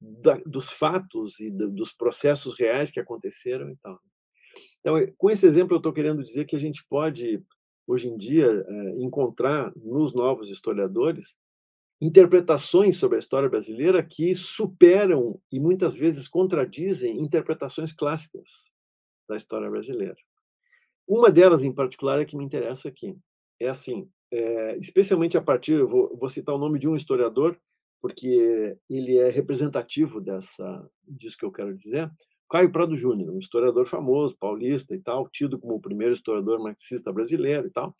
da, dos fatos e do, dos processos reais que aconteceram e tal. Então, com esse exemplo, eu estou querendo dizer que a gente pode hoje em dia, eh, encontrar nos novos historiadores interpretações sobre a história brasileira que superam e muitas vezes contradizem interpretações clássicas da história brasileira. Uma delas, em particular, é que me interessa aqui. É assim, é, especialmente a partir, eu vou, vou, citar o nome de um historiador, porque ele é representativo dessa, disso que eu quero dizer, Caio Prado Júnior, um historiador famoso, paulista e tal, tido como o primeiro historiador marxista brasileiro e tal.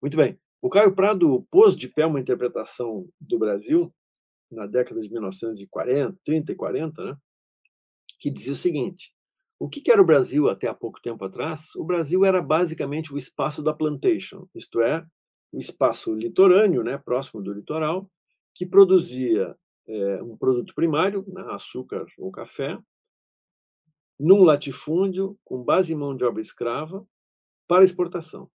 Muito bem. O Caio Prado pôs de pé uma interpretação do Brasil na década de 1940, 30 e 40, né, que dizia o seguinte: o que era o Brasil até há pouco tempo atrás? O Brasil era basicamente o espaço da plantation, isto é, o espaço litorâneo, né, próximo do litoral, que produzia é, um produto primário, né, açúcar ou café, num latifúndio com base em mão de obra escrava para exportação.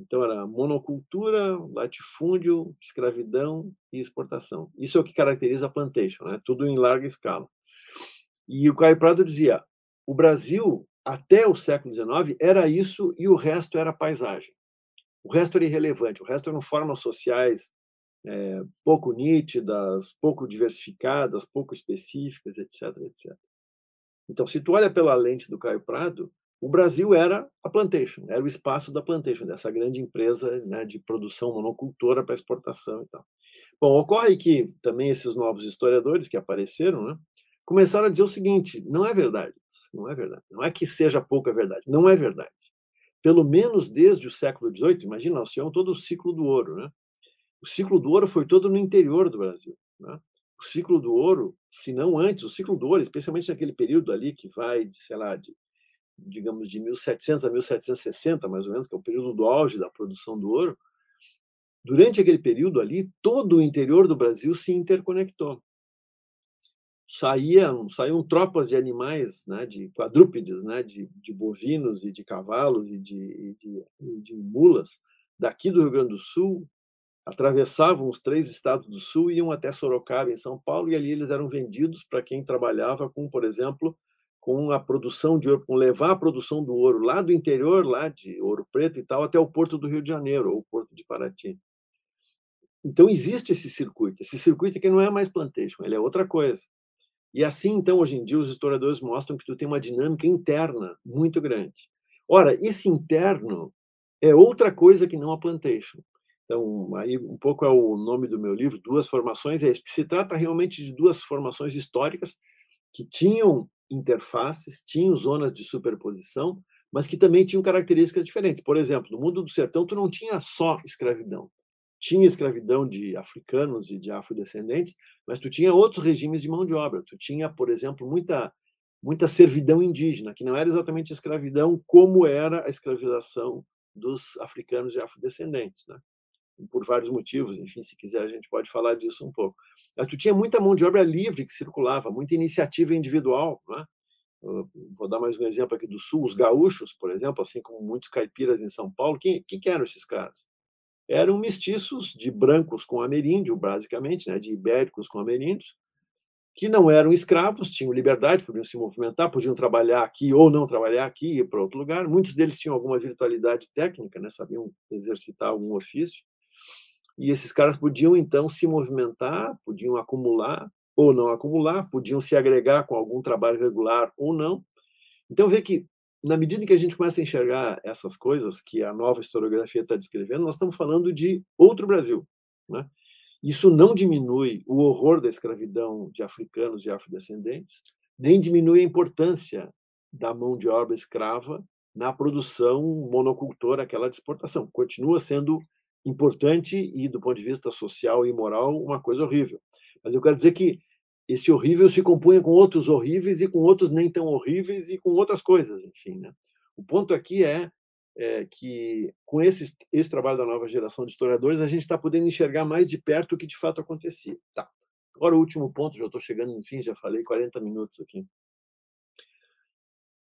Então era monocultura, latifúndio, escravidão e exportação. Isso é o que caracteriza a plantation, né? Tudo em larga escala. E o Caio Prado dizia: o Brasil até o século XIX era isso e o resto era paisagem. O resto era irrelevante. O resto eram formas sociais é, pouco nítidas, pouco diversificadas, pouco específicas, etc, etc. Então, se tu olha pela lente do Caio Prado, o Brasil era a plantation, era o espaço da plantation, dessa grande empresa né, de produção monocultora para exportação e tal. Bom, ocorre que também esses novos historiadores que apareceram, né, começaram a dizer o seguinte: não é verdade, não é verdade, não é que seja pouca verdade, não é verdade. Pelo menos desde o século XVIII, imagina, nós tivemos todo o ciclo do ouro, né? O ciclo do ouro foi todo no interior do Brasil. Né? O ciclo do ouro, se não antes, o ciclo do ouro, especialmente naquele período ali que vai de, sei lá, de, digamos, de 1700 a 1760, mais ou menos, que é o período do auge da produção do ouro, durante aquele período ali, todo o interior do Brasil se interconectou. Saíam, saíam tropas de animais, né, de quadrúpedes, né, de, de bovinos e de cavalos e de, de, de mulas, daqui do Rio Grande do Sul atravessavam os três estados do sul, iam até Sorocaba, em São Paulo, e ali eles eram vendidos para quem trabalhava com, por exemplo, com a produção de ouro, com levar a produção do ouro lá do interior, lá de Ouro Preto e tal, até o porto do Rio de Janeiro, ou o porto de Paraty. Então existe esse circuito. Esse circuito que não é mais plantation, ele é outra coisa. E assim, então, hoje em dia, os historiadores mostram que tu tem uma dinâmica interna muito grande. Ora, esse interno é outra coisa que não a plantation. Então, aí um pouco é o nome do meu livro, Duas Formações, é que se trata realmente de duas formações históricas que tinham interfaces, tinham zonas de superposição, mas que também tinham características diferentes. Por exemplo, no mundo do sertão, tu não tinha só escravidão. Tinha escravidão de africanos e de afrodescendentes, mas tu tinha outros regimes de mão de obra. Tu tinha, por exemplo, muita muita servidão indígena, que não era exatamente escravidão como era a escravização dos africanos e afrodescendentes, né? Por vários motivos, enfim, se quiser a gente pode falar disso um pouco. Mas tu tinha muita mão de obra livre que circulava, muita iniciativa individual, né? Vou dar mais um exemplo aqui do Sul, os gaúchos, por exemplo, assim como muitos caipiras em São Paulo, quem, que, que eram esses caras? Eram mestiços de brancos com ameríndio, basicamente, né? de ibéricos com ameríndios, que não eram escravos, tinham liberdade, podiam se movimentar, podiam trabalhar aqui ou não trabalhar aqui, ir para outro lugar. Muitos deles tinham alguma virtualidade técnica, né? sabiam exercitar algum ofício. E esses caras podiam, então, se movimentar, podiam acumular ou não acumular, podiam se agregar com algum trabalho regular ou não. Então, vê que, na medida que a gente começa a enxergar essas coisas que a nova historiografia está descrevendo, nós estamos falando de outro Brasil. Né? Isso não diminui o horror da escravidão de africanos e afrodescendentes, nem diminui a importância da mão de obra escrava na produção monocultora, aquela de exportação. Continua sendo importante e, do ponto de vista social e moral, uma coisa horrível. Mas eu quero dizer que esse horrível se compunha com outros horríveis e com outros nem tão horríveis e com outras coisas, enfim. Né? O ponto aqui é, é que, com esse, esse trabalho da nova geração de historiadores, a gente está podendo enxergar mais de perto o que de fato acontecia. Tá. Agora, o último ponto, já estou chegando, enfim, já falei 40 minutos aqui.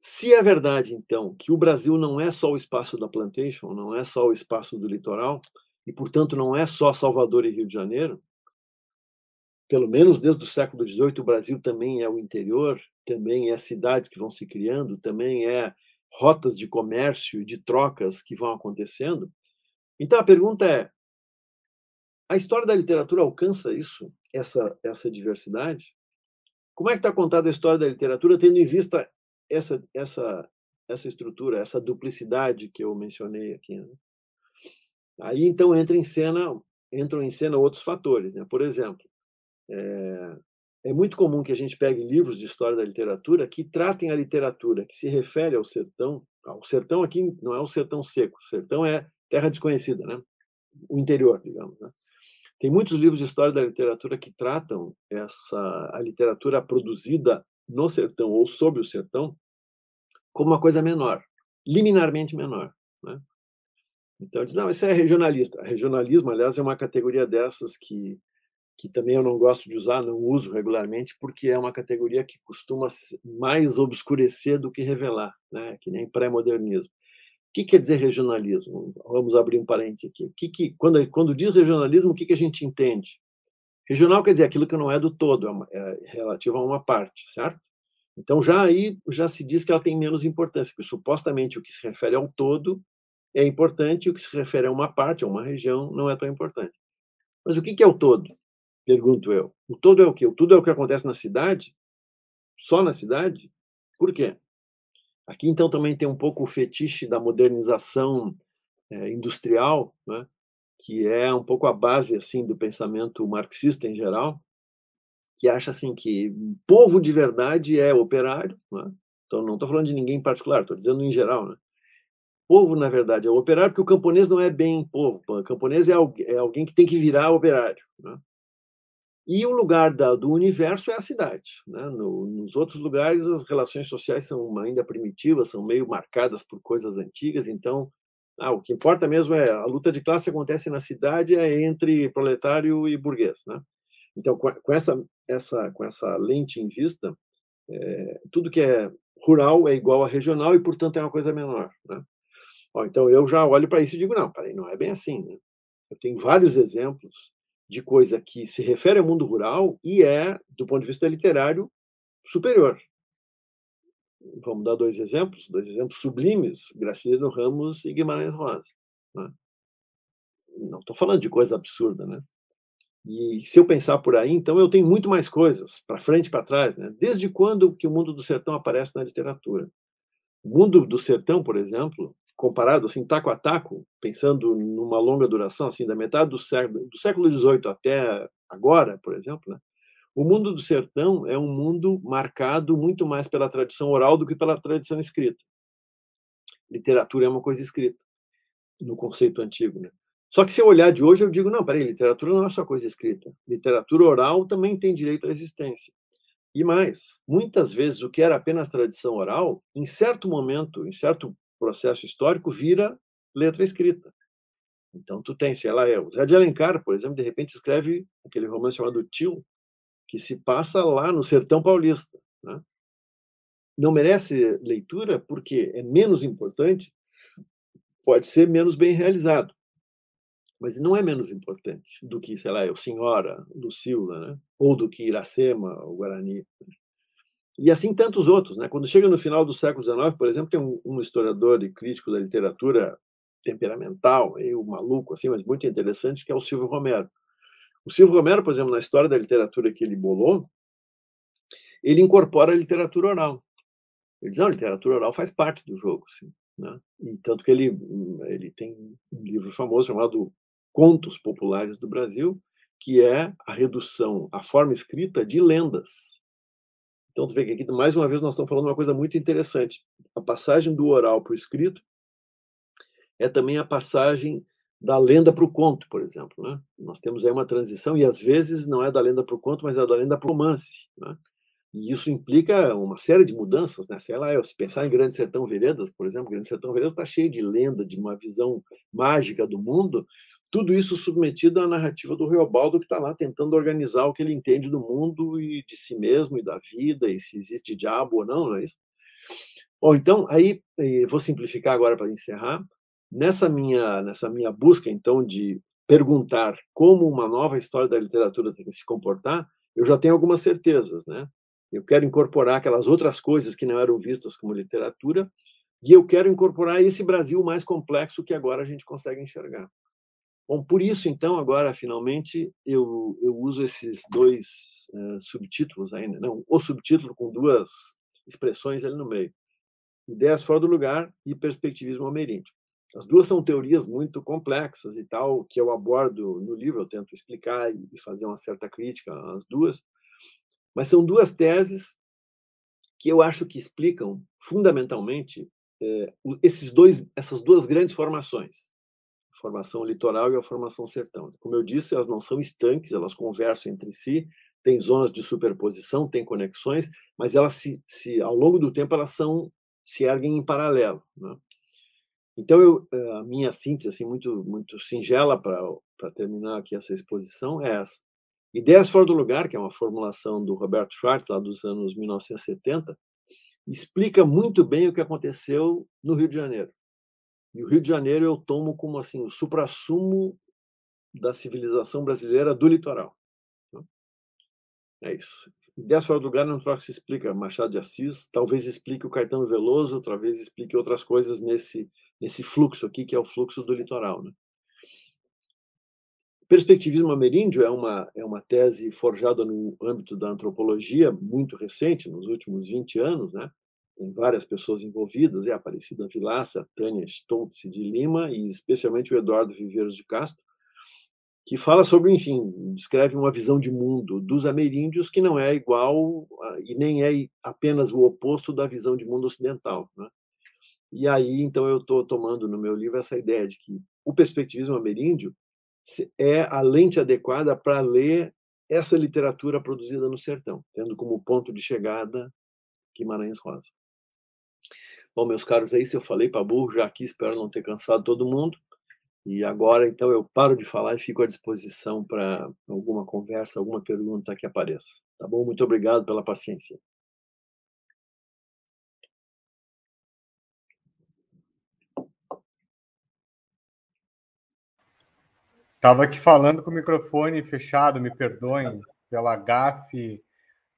Se é verdade, então, que o Brasil não é só o espaço da plantation, não é só o espaço do litoral, e, portanto, não é só Salvador e Rio de Janeiro, pelo menos desde o século XVIII, o Brasil também é o interior, também é cidades que vão se criando, também é rotas de comércio e de trocas que vão acontecendo. Então, a pergunta é: a história da literatura alcança isso, essa, essa diversidade? Como é que está contada a história da literatura, tendo em vista essa, essa, essa estrutura, essa duplicidade que eu mencionei aqui. Né? Aí então entra em cena, entram em cena outros fatores, né? Por exemplo, é, é muito comum que a gente pegue livros de história da literatura que tratem a literatura que se refere ao sertão. O sertão aqui não é o sertão seco, o sertão é terra desconhecida, né? O interior, digamos. Né? Tem muitos livros de história da literatura que tratam essa a literatura produzida no sertão ou sobre o sertão como uma coisa menor, liminarmente menor. Né? Então, diz, não, isso é regionalista. Regionalismo, aliás, é uma categoria dessas que, que também eu não gosto de usar, não uso regularmente, porque é uma categoria que costuma mais obscurecer do que revelar, né? que nem pré-modernismo. O que quer dizer regionalismo? Vamos abrir um parênteses aqui. Que que, quando, quando diz regionalismo, o que, que a gente entende? Regional quer dizer aquilo que não é do todo, é, é relativo a uma parte, certo? Então já aí já se diz que ela tem menos importância, porque supostamente o que se refere ao todo é importante e o que se refere a uma parte, a uma região, não é tão importante. Mas o que é o todo? Pergunto eu. O todo é o quê? O tudo é o que acontece na cidade? Só na cidade? Por quê? Aqui então também tem um pouco o fetiche da modernização é, industrial, né? Que é um pouco a base assim do pensamento marxista em geral, que acha assim que povo de verdade é operário, né? então não estou falando de ninguém em particular, estou dizendo em geral, né? Povo, na verdade, é operário, porque o camponês não é bem povo. O camponês é, é alguém que tem que virar operário. Né? E o lugar da, do universo é a cidade. Né? No, nos outros lugares, as relações sociais são ainda primitivas, são meio marcadas por coisas antigas. Então, ah, o que importa mesmo é a luta de classe acontece na cidade é entre proletário e burguês. Né? Então, com, essa, essa, com essa lente em vista, é, tudo que é rural é igual a regional e, portanto, é uma coisa menor. Né? então, eu já olho para isso e digo, não, peraí, não é bem assim. Né? Eu tenho vários exemplos de coisa que se refere ao mundo rural e é, do ponto de vista literário, superior. Vamos dar dois exemplos, dois exemplos sublimes, Graciliano Ramos e Guimarães Rosa. Né? Não estou falando de coisa absurda, né? E se eu pensar por aí, então eu tenho muito mais coisas, para frente e para trás. Né? Desde quando que o mundo do sertão aparece na literatura? O mundo do sertão, por exemplo, comparado assim, taco a taco, pensando numa longa duração, assim, da metade do século, do século XVIII até agora, por exemplo, né? O mundo do sertão é um mundo marcado muito mais pela tradição oral do que pela tradição escrita. Literatura é uma coisa escrita, no conceito antigo. Né? Só que se eu olhar de hoje, eu digo, não, peraí, literatura não é só coisa escrita. Literatura oral também tem direito à existência. E mais, muitas vezes o que era apenas tradição oral, em certo momento, em certo processo histórico, vira letra escrita. Então tu tem, sei lá, o Zé de Alencar, por exemplo, de repente escreve aquele romance chamado Tio, que se passa lá no sertão paulista. Né? Não merece leitura porque é menos importante, pode ser menos bem realizado mas não é menos importante do que, sei lá, o Senhora, Lucila, né? ou do que Iracema, o Guarani. E assim tantos outros. Né? Quando chega no final do século XIX, por exemplo, tem um, um historiador e crítico da literatura temperamental, meio maluco, assim, mas muito interessante, que é o Silvio Romero. O Silvio Romero, por exemplo, na história da literatura que ele bolou, ele incorpora a literatura oral. Ele diz, não, a literatura oral faz parte do jogo, sim. Né? E tanto que ele, ele tem um livro famoso chamado contos populares do Brasil, que é a redução, a forma escrita de lendas. Então, tu vê que aqui, mais uma vez, nós estamos falando uma coisa muito interessante. A passagem do oral para o escrito é também a passagem da lenda para o conto, por exemplo. Né? Nós temos aí uma transição, e às vezes não é da lenda para o conto, mas é da lenda para o romance. Né? E isso implica uma série de mudanças, né? Sei lá, se pensar em Grande Sertão Veredas, por exemplo, Grande Sertão Veredas está cheio de lenda, de uma visão mágica do mundo, tudo isso submetido à narrativa do Reobaldo, que está lá tentando organizar o que ele entende do mundo e de si mesmo e da vida, e se existe diabo ou não, não é isso? Bom, então, aí, eh, vou simplificar agora para encerrar. Nessa minha, nessa minha busca, então, de perguntar como uma nova história da literatura tem que se comportar, eu já tenho algumas certezas, né? Eu quero incorporar aquelas outras coisas que não eram vistas como literatura, e eu quero incorporar esse Brasil mais complexo que agora a gente consegue enxergar. Bom, por isso, então, agora, finalmente, eu, eu uso esses dois uh, subtítulos ainda, não, o subtítulo com duas expressões ali no meio. Ideias fora do lugar e perspectivismo ameríndio. As duas são teorias muito complexas e tal, que eu abordo no livro, eu tento explicar e fazer uma certa crítica às duas, mas são duas teses que eu acho que explicam fundamentalmente eh, esses dois, essas duas grandes formações formação litoral e a formação sertão. Como eu disse, elas não são estanques, elas conversam entre si, tem zonas de superposição, tem conexões, mas elas se, se ao longo do tempo elas são se erguem em paralelo. Né? Então eu, eh, a minha síntese assim muito muito singela para terminar aqui essa exposição é essa. Ideias fora do lugar, que é uma formulação do Roberto Schwartz lá dos anos 1970, explica muito bem o que aconteceu no Rio de Janeiro. E o Rio de Janeiro eu tomo como assim o suprassumo da civilização brasileira do litoral. Né. É isso. Ideias fora do lugar não troca se explica Machado de Assis, talvez explique o Caetano Veloso, talvez explique outras coisas nesse nesse fluxo aqui que é o fluxo do litoral, né? Perspectivismo ameríndio é uma é uma tese forjada no âmbito da antropologia muito recente, nos últimos 20 anos, né? tem várias pessoas envolvidas, é a Aparecida Vilaça, Tânia Stoltz de Lima e especialmente o Eduardo Viveiros de Castro, que fala sobre, enfim, descreve uma visão de mundo dos ameríndios que não é igual e nem é apenas o oposto da visão de mundo ocidental. Né? E aí, então, eu estou tomando no meu livro essa ideia de que o perspectivismo ameríndio é a lente adequada para ler essa literatura produzida no sertão, tendo como ponto de chegada Guimarães Rosa. Bom, meus caros, é isso eu falei para burro, já aqui espero não ter cansado todo mundo. E agora, então, eu paro de falar e fico à disposição para alguma conversa, alguma pergunta que apareça. Tá bom? Muito obrigado pela paciência. Estava aqui falando com o microfone fechado, me perdoem pela gafe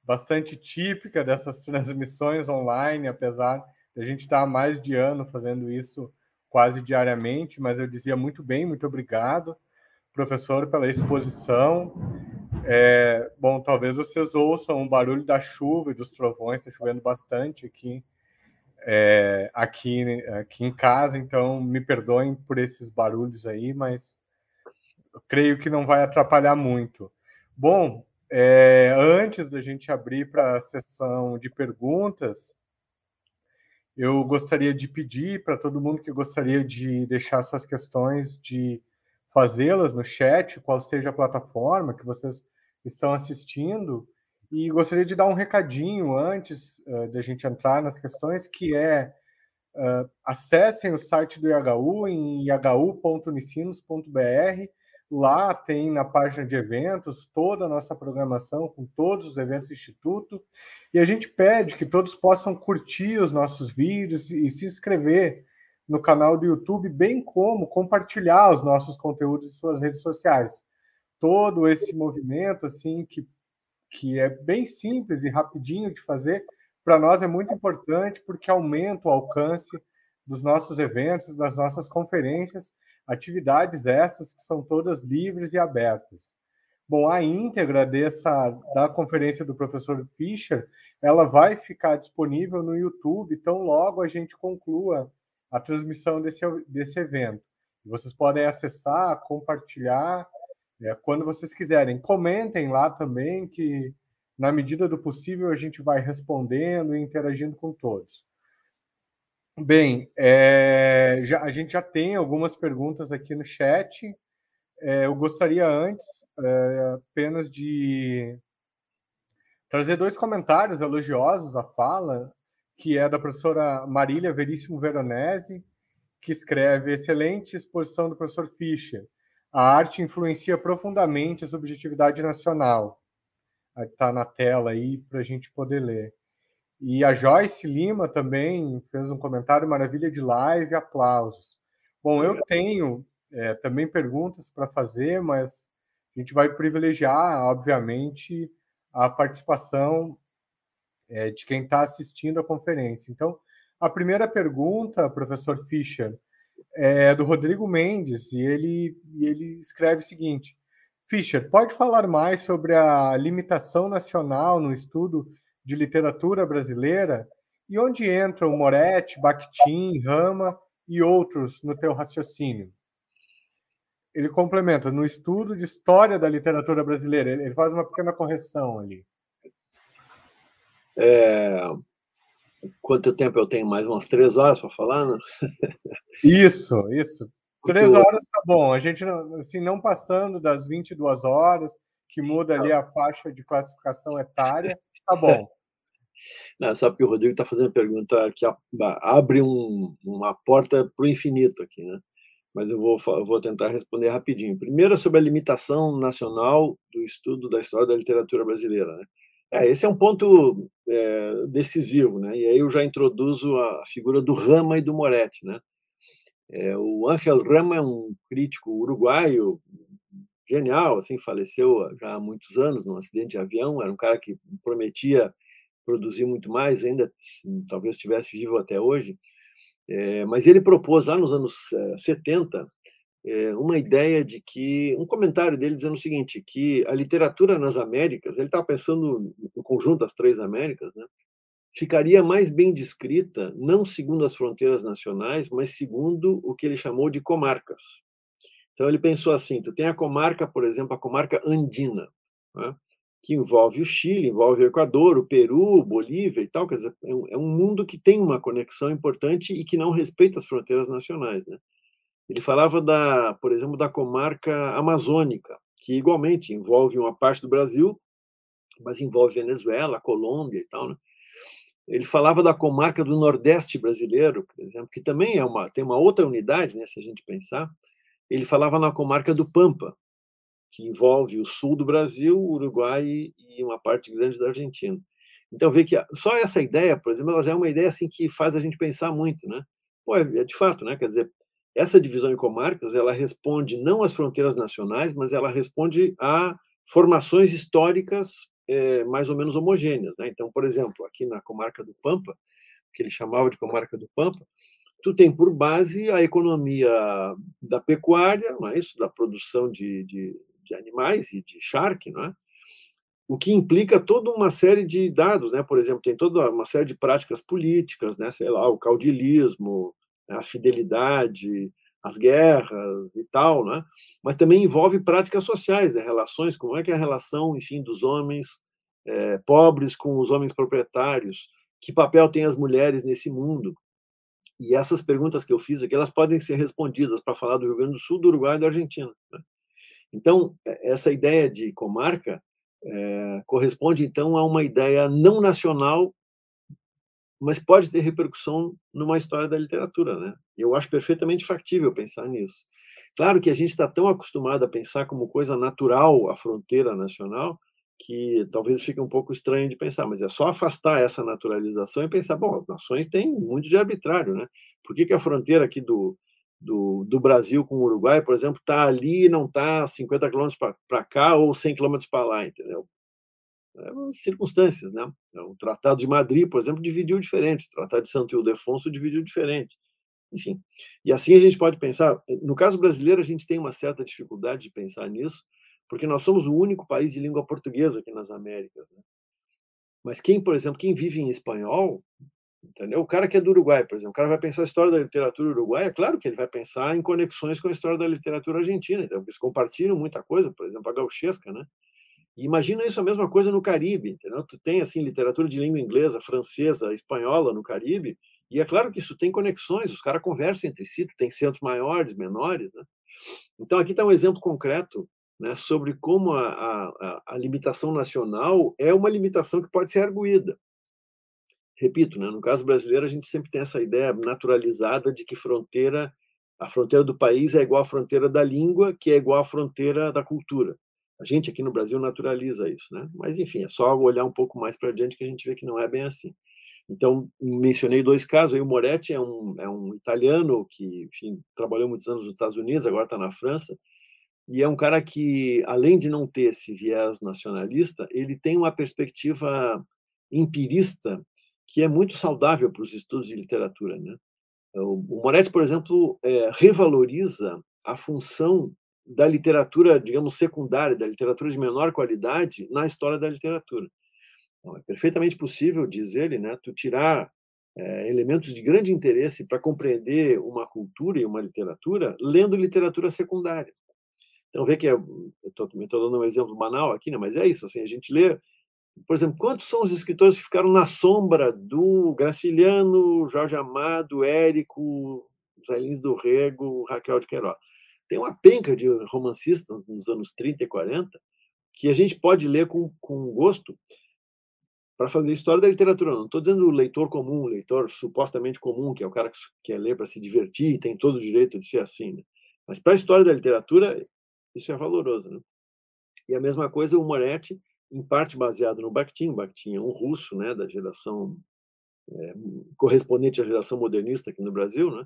bastante típica dessas <laughs> transmissões online, apesar de a gente estar há mais de ano fazendo isso quase diariamente, mas eu dizia muito bem, muito obrigado, professor, pela exposição. É, bom, talvez vocês ouçam o barulho da chuva e dos trovões, está chovendo bastante aqui, é, aqui, aqui em casa, então me perdoem por esses barulhos aí, mas creio que não vai atrapalhar muito. Bom, é, antes da gente abrir para a sessão de perguntas, eu gostaria de pedir para todo mundo que gostaria de deixar suas questões, de fazê-las no chat, qual seja a plataforma que vocês estão assistindo, e gostaria de dar um recadinho antes uh, da gente entrar nas questões, que é uh, acessem o site do IHU em ihu.unicinos.br Lá tem na página de eventos toda a nossa programação com todos os eventos do Instituto. E a gente pede que todos possam curtir os nossos vídeos e se inscrever no canal do YouTube, bem como compartilhar os nossos conteúdos em suas redes sociais. Todo esse movimento, assim, que, que é bem simples e rapidinho de fazer, para nós é muito importante porque aumenta o alcance dos nossos eventos, das nossas conferências atividades essas que são todas livres e abertas. Bom, a íntegra dessa da conferência do professor Fischer, ela vai ficar disponível no YouTube, tão logo a gente conclua a transmissão desse, desse evento. Vocês podem acessar, compartilhar é, quando vocês quiserem. Comentem lá também, que na medida do possível a gente vai respondendo e interagindo com todos. Bem, é, já, a gente já tem algumas perguntas aqui no chat. É, eu gostaria antes é, apenas de trazer dois comentários elogiosos à fala, que é da professora Marília Veríssimo Veronese, que escreve: excelente exposição do professor Fischer. A arte influencia profundamente a subjetividade nacional. Está na tela aí para a gente poder ler. E a Joyce Lima também fez um comentário maravilha de live, aplausos. Bom, eu tenho é, também perguntas para fazer, mas a gente vai privilegiar, obviamente, a participação é, de quem está assistindo a conferência. Então, a primeira pergunta, professor Fischer, é do Rodrigo Mendes, e ele, ele escreve o seguinte: Fischer, pode falar mais sobre a limitação nacional no estudo de literatura brasileira e onde entram Moretti, Bakhtin, Rama e outros no teu raciocínio? Ele complementa, no estudo de história da literatura brasileira, ele faz uma pequena correção ali. É... Quanto tempo eu tenho? Mais umas três horas para falar? Né? Isso, isso. Três horas tá bom. A gente, assim, não passando das 22 horas, que muda ali a faixa de classificação etária, tá bom. Não, só porque o Rodrigo está fazendo pergunta que abre um, uma porta para o infinito aqui, né? Mas eu vou, vou tentar responder rapidinho. Primeiro, sobre a limitação nacional do estudo da história da literatura brasileira. Né? É, esse é um ponto é, decisivo, né? E aí eu já introduzo a figura do Rama e do Moretti, né? É, o Ángel Rama é um crítico uruguaio genial, assim, faleceu já há muitos anos num acidente de avião. Era um cara que prometia produzir muito mais, ainda talvez estivesse vivo até hoje, é, mas ele propôs lá nos anos 70 é, eh, uma ideia de que, um comentário dele dizendo o seguinte, que a literatura nas Américas, ele estava pensando no conjunto das três Américas, né, ficaria mais bem descrita, não segundo as fronteiras nacionais, mas segundo o que ele chamou de comarcas. Então ele pensou assim, tu tem a comarca, por exemplo, a comarca andina, né? Que envolve o Chile, envolve o Equador, o Peru, Bolívia e tal, quer dizer, é um, é um mundo que tem uma conexão importante e que não respeita as fronteiras nacionais, né? Ele falava da, por exemplo, da comarca amazônica, que igualmente envolve uma parte do Brasil, mas envolve Venezuela, Colômbia e tal, né? Ele falava da comarca do Nordeste brasileiro, por exemplo, que também é uma tem uma outra unidade, né, se a gente pensar. Ele falava na comarca do Pampa, que envolve o sul do Brasil, o Uruguai e uma parte grande da Argentina. Então, vê que só essa ideia, por exemplo, ela já é uma ideia assim que faz a gente pensar muito, né? Pô, é, é de fato, né? Quer dizer, essa divisão em comarcas, ela responde não às fronteiras nacionais, mas ela responde a formações históricas é, mais ou menos homogêneas. Né? Então, por exemplo, aqui na comarca do Pampa, que ele chamava de comarca do Pampa, tu tem por base a economia da pecuária, não é isso? da produção de, de, de animais e de charque, não é? o que implica toda uma série de dados, né? Por exemplo, tem toda uma série de práticas políticas, né? Sei lá, o caudilismo, a fidelidade, as guerras e tal, né? Mas também envolve práticas sociais, né? relações, como é que é a relação, enfim, dos homens é, pobres com os homens proprietários, que papel tem as mulheres nesse mundo? E essas perguntas que eu fiz aqui, elas podem ser respondidas para falar do Rio Grande do Sul, do Uruguai e da Argentina. Né? Então, essa ideia de comarca é, corresponde, então, a uma ideia não nacional, mas pode ter repercussão numa história da literatura. Né? Eu acho perfeitamente factível pensar nisso. Claro que a gente está tão acostumado a pensar como coisa natural a fronteira nacional, que talvez fique um pouco estranho de pensar, mas é só afastar essa naturalização e pensar, bom, as nações têm muito de arbitrário, né? Por que, que a fronteira aqui do, do, do Brasil com o Uruguai, por exemplo, está ali e não está 50 quilômetros para cá ou 100 quilômetros para lá, entendeu? É circunstâncias, né? É, o Tratado de Madrid, por exemplo, dividiu diferente, o Tratado de Santo Ildefonso dividiu diferente. Enfim, e assim a gente pode pensar. No caso brasileiro, a gente tem uma certa dificuldade de pensar nisso, porque nós somos o único país de língua portuguesa aqui nas Américas. Né? Mas quem, por exemplo, quem vive em espanhol Entendeu? O cara que é do Uruguai, por exemplo, o cara vai pensar a história da literatura uruguaia, é claro que ele vai pensar em conexões com a história da literatura argentina, então, eles compartilham muita coisa, por exemplo, a gauchesca, né? E imagina isso a mesma coisa no Caribe, entendeu? Tu tem assim literatura de língua inglesa, francesa, espanhola no Caribe, e é claro que isso tem conexões, os caras conversam entre si, tu tem centros maiores, menores, né? Então aqui está um exemplo concreto né, sobre como a, a, a limitação nacional é uma limitação que pode ser arguída repito, né, no caso brasileiro, a gente sempre tem essa ideia naturalizada de que fronteira, a fronteira do país é igual à fronteira da língua, que é igual à fronteira da cultura. A gente aqui no Brasil naturaliza isso, né? Mas enfim, é só olhar um pouco mais para adiante que a gente vê que não é bem assim. Então, mencionei dois casos. Aí, o Moretti é um, é um italiano que enfim, trabalhou muitos anos nos Estados Unidos, agora está na França, e é um cara que, além de não ter esse viés nacionalista, ele tem uma perspectiva empirista que é muito saudável para os estudos de literatura. Né? O Moretti, por exemplo, é, revaloriza a função da literatura, digamos, secundária, da literatura de menor qualidade na história da literatura. Então, é perfeitamente possível, diz ele, né, tu tirar é, elementos de grande interesse para compreender uma cultura e uma literatura lendo literatura secundária. Então, vê que é, estou dando um exemplo banal aqui, né, mas é isso, assim, a gente lê por exemplo, quantos são os escritores que ficaram na sombra do Graciliano, Jorge Amado, Érico, Zé Lins do Rego, Raquel de Queiroz? Tem uma penca de romancistas nos anos 30 e 40 que a gente pode ler com, com gosto para fazer história da literatura. Não estou dizendo o leitor comum, o leitor supostamente comum, que é o cara que quer ler para se divertir e tem todo o direito de ser assim. Né? Mas para a história da literatura, isso é valoroso. Né? E a mesma coisa o Moretti em parte baseado no Bakhtin. Bakhtin é um russo, né, da geração é, correspondente à geração modernista aqui no Brasil, né?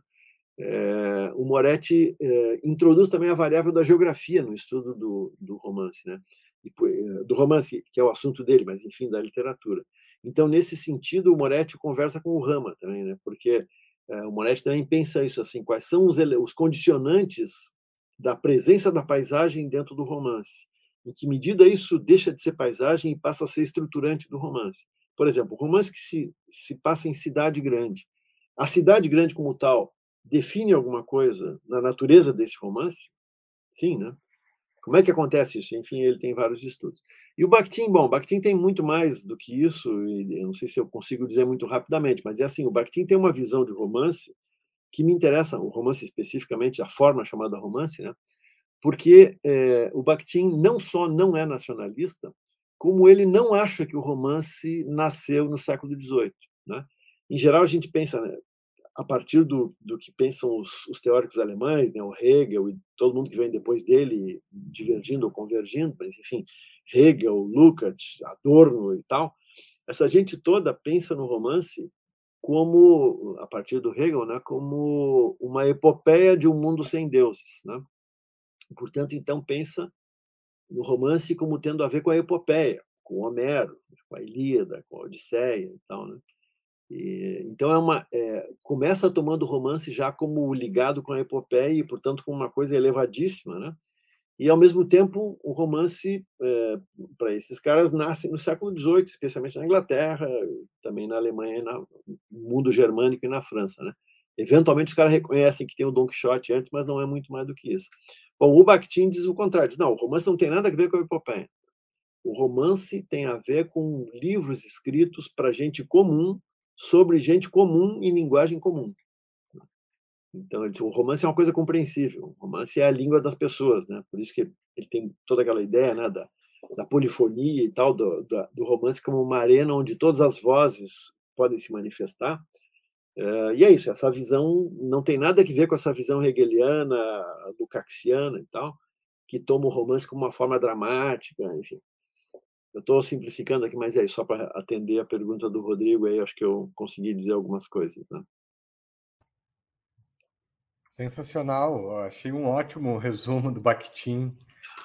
É, o Moretti é, introduz também a variável da geografia no estudo do, do romance, né? Do romance, que é o assunto dele, mas enfim, da literatura. Então, nesse sentido, o Moretti conversa com o Rama também, né? Porque o Moretti também pensa isso assim: quais são os, os condicionantes da presença da paisagem dentro do romance? Em que medida isso deixa de ser paisagem e passa a ser estruturante do romance? Por exemplo, romance que se, se passa em cidade grande. A cidade grande como tal define alguma coisa na natureza desse romance? Sim, né? Como é que acontece isso? Enfim, ele tem vários estudos. E o Bakhtin, bom, o Bakhtin tem muito mais do que isso, eu não sei se eu consigo dizer muito rapidamente, mas é assim, o Bakhtin tem uma visão de romance que me interessa, o romance especificamente, a forma chamada romance, né? Porque é, o Bakhtin não só não é nacionalista, como ele não acha que o romance nasceu no século XVIII. Né? Em geral, a gente pensa, né, a partir do, do que pensam os, os, teóricos alemães, né, o Hegel e todo mundo que vem depois dele, divergindo ou convergindo, mas enfim, Hegel, Lukács, Adorno e tal, essa gente toda pensa no romance como, a partir do Hegel, né, como uma epopeia de um mundo sem deuses. Né? Portanto, então, pensa no romance como tendo a ver com a epopeia, com Homero, com a Ilíada, com a Odisseia e tal. Né? E, então, é uma, é, começa tomando o romance já como ligado com a epopeia e, portanto, com uma coisa elevadíssima, né? E, ao mesmo tempo, o romance, é, para esses caras, nasce no século XVIII, especialmente na Inglaterra, também na Alemanha, no mundo germânico e na França. Né? Eventualmente, os caras reconhecem que tem o Don Quixote antes, mas não é muito mais do que isso. Bom, o Bakhtin diz o contrário, diz, não, o romance não tem nada a ver com a epopeia. O romance tem a ver com livros escritos para gente comum, sobre gente comum em linguagem comum. Então, ele diz, o romance é uma coisa compreensível. O romance é a língua das pessoas, né? Por isso que ele tem toda aquela ideia, né, da, da polifonia e tal do, do, do, romance como uma arena onde todas as vozes podem se manifestar. Uh, e é isso. Essa visão não tem nada a ver com essa visão hegeliana, lucaxiana e tal, que toma o romance como uma forma dramática, enfim. Eu estou simplificando aqui, mas é isso, só para atender a pergunta do Rodrigo, aí acho que eu consegui dizer algumas coisas, né? Sensacional, achei um ótimo resumo do Bakhtin.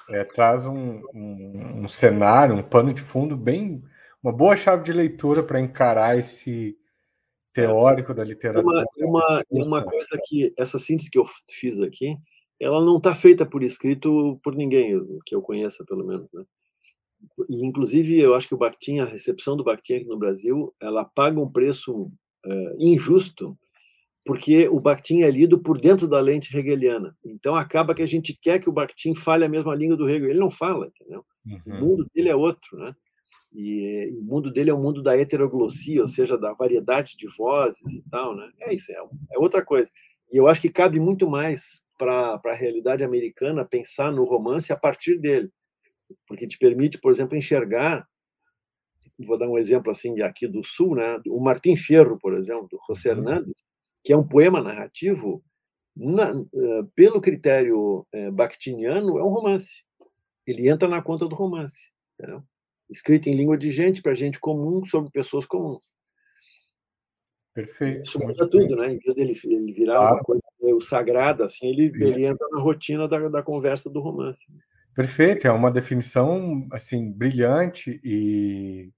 É, traz um, um, um, cenário, um pano de fundo bem, uma boa chave de leitura para encarar esse teórico da literatura. Uma, uma, uma coisa que essa síntese que eu fiz aqui, ela não está feita por escrito por ninguém que eu conheça, pelo menos. Né? E, inclusive, eu acho que o Bakhtin, a recepção do Bakhtin aqui no Brasil, ela paga um preço é, injusto porque o Bakhtin é lido por dentro da lente hegeliana. Então acaba que a gente quer que o Bakhtin fale a mesma língua do Hegel. Ele não fala, entendeu? Uhum. O mundo dele é outro, né? E, o mundo dele é o mundo da heteroglossia, ou seja, da variedade de vozes e tal, né? É isso, é, é outra coisa. E eu acho que cabe muito mais para a realidade americana pensar no romance a partir dele, porque te permite, por exemplo, enxergar vou dar um exemplo assim aqui do sul, né? O Martim Fierro, por exemplo, do José uhum. Hernández, que é um poema narrativo, na, uh, pelo critério uh, bakhtiniano, é um romance. Ele entra na conta do romance. Entendeu? Escrito em língua de gente, para gente comum, sobre pessoas comuns. Perfeito. Isso muda tudo, né? Em vez dele ele virar claro. uma coisa meio sagrada, assim, ele, ele entra na rotina da, da conversa do romance. Perfeito, é uma definição assim brilhante e,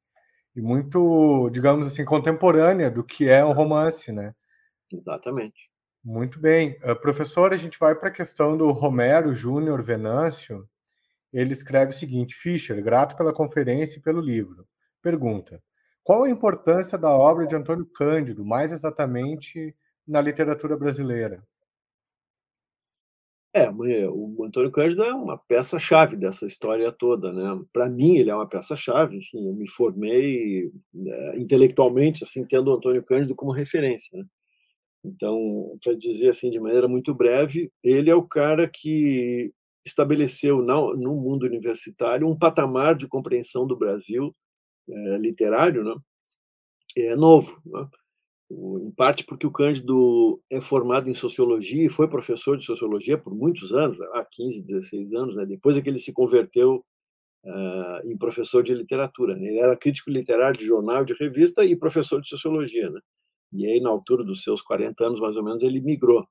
e muito, digamos assim, contemporânea do que é um romance, né? Exatamente. Muito bem. Uh, professor, a gente vai para a questão do Romero Júnior Venâncio. Ele escreve o seguinte: Fischer, grato pela conferência e pelo livro. Pergunta: qual a importância da obra de Antônio Cândido, mais exatamente na literatura brasileira? É, o Antônio Cândido é uma peça-chave dessa história toda, né? Para mim, ele é uma peça-chave. Enfim, eu me formei né, intelectualmente, assim, tendo o Antônio Cândido como referência. Né? Então, para dizer assim de maneira muito breve, ele é o cara que estabeleceu no mundo universitário um patamar de compreensão do Brasil é, literário, né? É novo, né? em parte porque o Cândido é formado em sociologia e foi professor de sociologia por muitos anos, há 15, 16 anos, né? depois é que ele se converteu uh, em professor de literatura. Né? Ele era crítico literário de jornal, de revista e professor de sociologia. Né? E aí, na altura dos seus 40 anos, mais ou menos, ele migrou.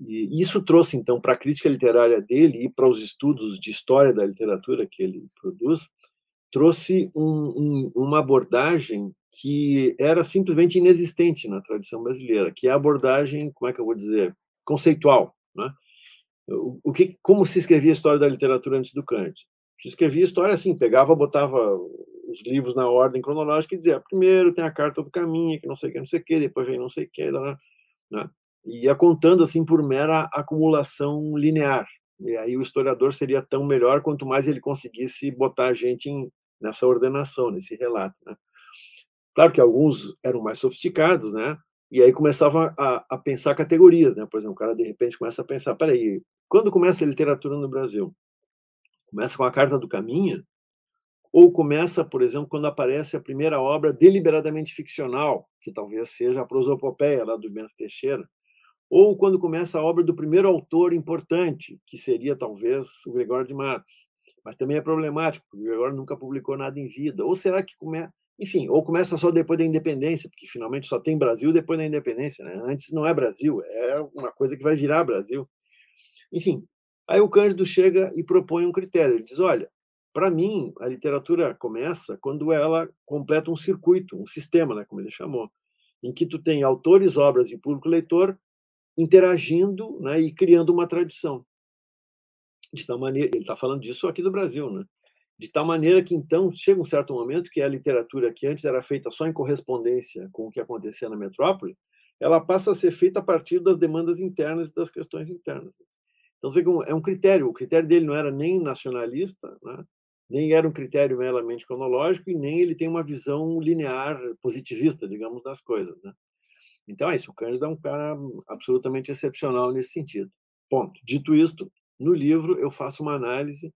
E isso trouxe, então, para a crítica literária dele e para os estudos de história da literatura que ele produz, trouxe um, um, uma abordagem que era simplesmente inexistente na tradição brasileira, que é a abordagem, como é que eu vou dizer, conceitual. Né? O, o que, como se escrevia a história da literatura antes do Kant? Se escrevia a história assim, pegava, botava os livros na ordem cronológica e dizia, primeiro tem a carta do caminho, que não sei o que, não sei o que, depois vem não sei o que, né? Ia contando assim por mera acumulação linear. E aí o historiador seria tão melhor quanto mais ele conseguisse botar a gente em, nessa ordenação, nesse relato. Né? Claro que alguns eram mais sofisticados, né? E aí começava a, a, pensar categorias, né? Por exemplo, o cara de repente começa a pensar, peraí, quando começa a literatura no Brasil? Começa com a Carta do Caminho? Ou começa, por exemplo, quando aparece a primeira obra deliberadamente ficcional, que talvez seja a prosopopeia lá do Bento Teixeira, ou quando começa a obra do primeiro autor importante, que seria talvez o Gregório de Matos. Mas também é problemático, porque o Gregório nunca publicou nada em vida. Ou será que come... enfim, ou começa só depois da independência, porque finalmente só tem Brasil depois da independência, né? Antes não é Brasil, é uma coisa que vai virar Brasil. Enfim, aí o Cândido chega e propõe um critério. Ele diz: olha, para mim, a literatura começa quando ela completa um circuito, um sistema, né, como ele chamou, em que tu tem autores, obras e público leitor interagindo né, e criando uma tradição. De tal maneira, ele está falando disso aqui do Brasil, né? De tal maneira que, então, chega um certo momento que a literatura que antes era feita só em correspondência com o que acontecia na metrópole, ela passa a ser feita a partir das demandas internas e das questões internas. Então, é um critério. O critério dele não era nem nacionalista, né? nem era um critério meramente cronológico e nem ele tem uma visão linear, positivista, digamos, das coisas. Né? Então é isso, o Cândido é um cara absolutamente excepcional nesse sentido. Ponto. Dito isto, no livro eu faço uma análise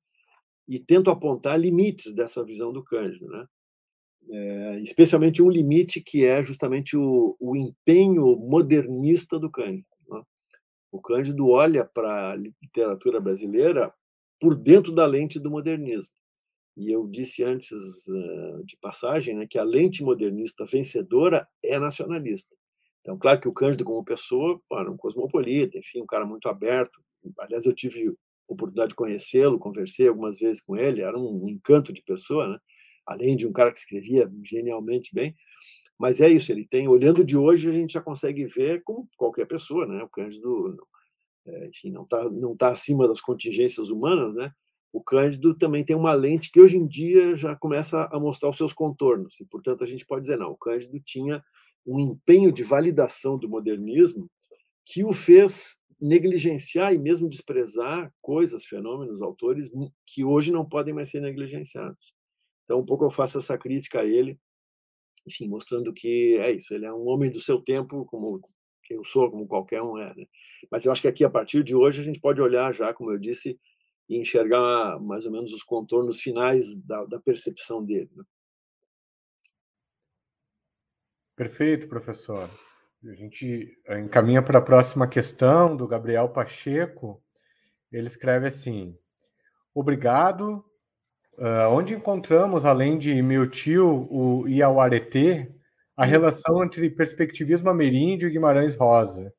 e tento apontar limites dessa visão do Cândido, né? É, especialmente um limite que é justamente o, o empenho modernista do Cândido. Né? O Cândido olha para a literatura brasileira por dentro da lente do modernismo. E eu disse antes uh, de passagem né, que a lente modernista vencedora é nacionalista. Então, claro que o Cândido, como pessoa, era um cosmopolita, enfim, um cara muito aberto. Aliás, eu tive oportunidade de conhecê-lo, conversei algumas vezes com ele, era um encanto de pessoa, né? além de um cara que escrevia genialmente bem. Mas é isso, ele tem, olhando de hoje, a gente já consegue ver como qualquer pessoa, né? O Cândido, é, enfim, não está não tá acima das contingências humanas, né? O Cândido também tem uma lente que hoje em dia já começa a mostrar os seus contornos, e portanto a gente pode dizer, não, o Cândido tinha um empenho de validação do modernismo que o fez negligenciar e mesmo desprezar coisas, fenômenos, autores que hoje não podem mais ser negligenciados. Então, um pouco eu faço essa crítica a ele, enfim, mostrando que é isso, ele é um homem do seu tempo, como eu sou, como qualquer um é. Né? Mas eu acho que aqui, a partir de hoje, a gente pode olhar já, como eu disse, e enxergar mais ou menos os contornos finais da, da percepção dele. Né? Perfeito, professor. A gente eh, encaminha para a próxima questão do Gabriel Pacheco. Ele escreve assim: Obrigado. Uh, onde encontramos, além de meu tio, o Iauaretê, a relação entre perspectivismo ameríndio e Guimarães Rosa?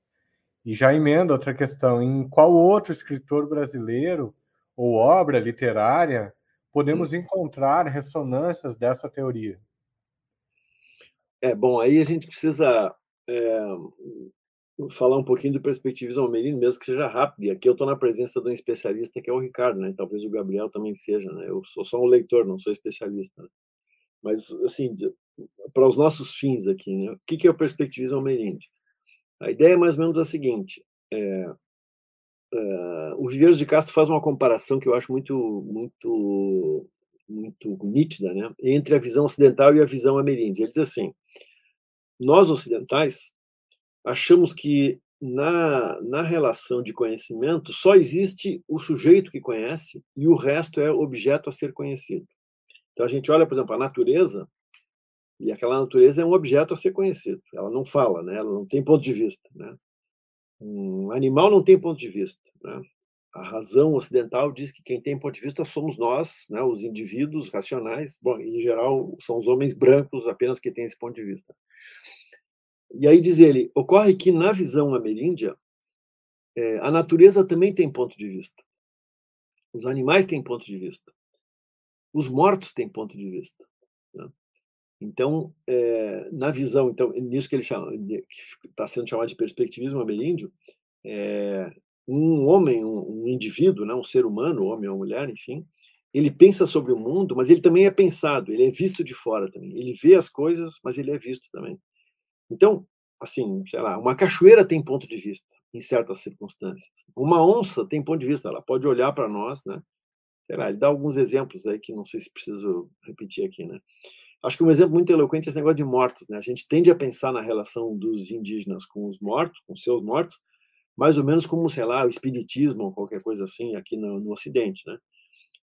E já emenda outra questão: em qual outro escritor brasileiro ou obra literária podemos encontrar ressonâncias dessa teoria? É, bom, aí a gente precisa é, falar um pouquinho do perspectivismo almerino, mesmo que seja rápido. E aqui eu estou na presença de um especialista que é o Ricardo, né? Talvez o Gabriel também seja, né? Eu sou só um leitor, não sou especialista. Né? Mas, assim, para os nossos fins aqui, né? O que é o perspectivismo almeríndio? A ideia é mais ou menos a seguinte: é, é, o Viveiros de Castro faz uma comparação que eu acho muito, muito, muito nítida, né? Entre a visão ocidental e a visão ameríndia. Ele diz assim: nós ocidentais achamos que na, na relação de conhecimento só existe o sujeito que conhece e o resto é objeto a ser conhecido. Então a gente olha, por exemplo, a natureza e aquela natureza é um objeto a ser conhecido. Ela não fala, né? Ela não tem ponto de vista, né? Um animal não tem ponto de vista, né? A razão ocidental diz que quem tem ponto de vista somos nós, né, os indivíduos racionais. Bom, em geral, são os homens brancos apenas que têm esse ponto de vista. E aí diz ele: ocorre que na visão ameríndia, é, a natureza também tem ponto de vista. Os animais têm ponto de vista. Os mortos têm ponto de vista. Né? Então, é, na visão, então, nisso que ele chama, que está sendo chamado de perspectivismo ameríndio, é, um homem, um, indivíduo, né, um ser humano, homem ou mulher, enfim, ele pensa sobre o mundo, mas ele também é pensado, ele é visto de fora também. Ele vê as coisas, mas ele é visto também. Então, assim, sei lá, uma cachoeira tem ponto de vista em certas circunstâncias. Uma onça tem ponto de vista, ela pode olhar para nós, né? Sei lá, ele dá alguns exemplos aí que não sei se preciso repetir aqui, né? Acho que um exemplo muito eloquente é esse negócio de mortos, né? A gente tende a pensar na relação dos indígenas com os mortos, com seus mortos, mais ou menos como, sei lá, o espiritismo ou qualquer coisa assim aqui no, no Ocidente, né?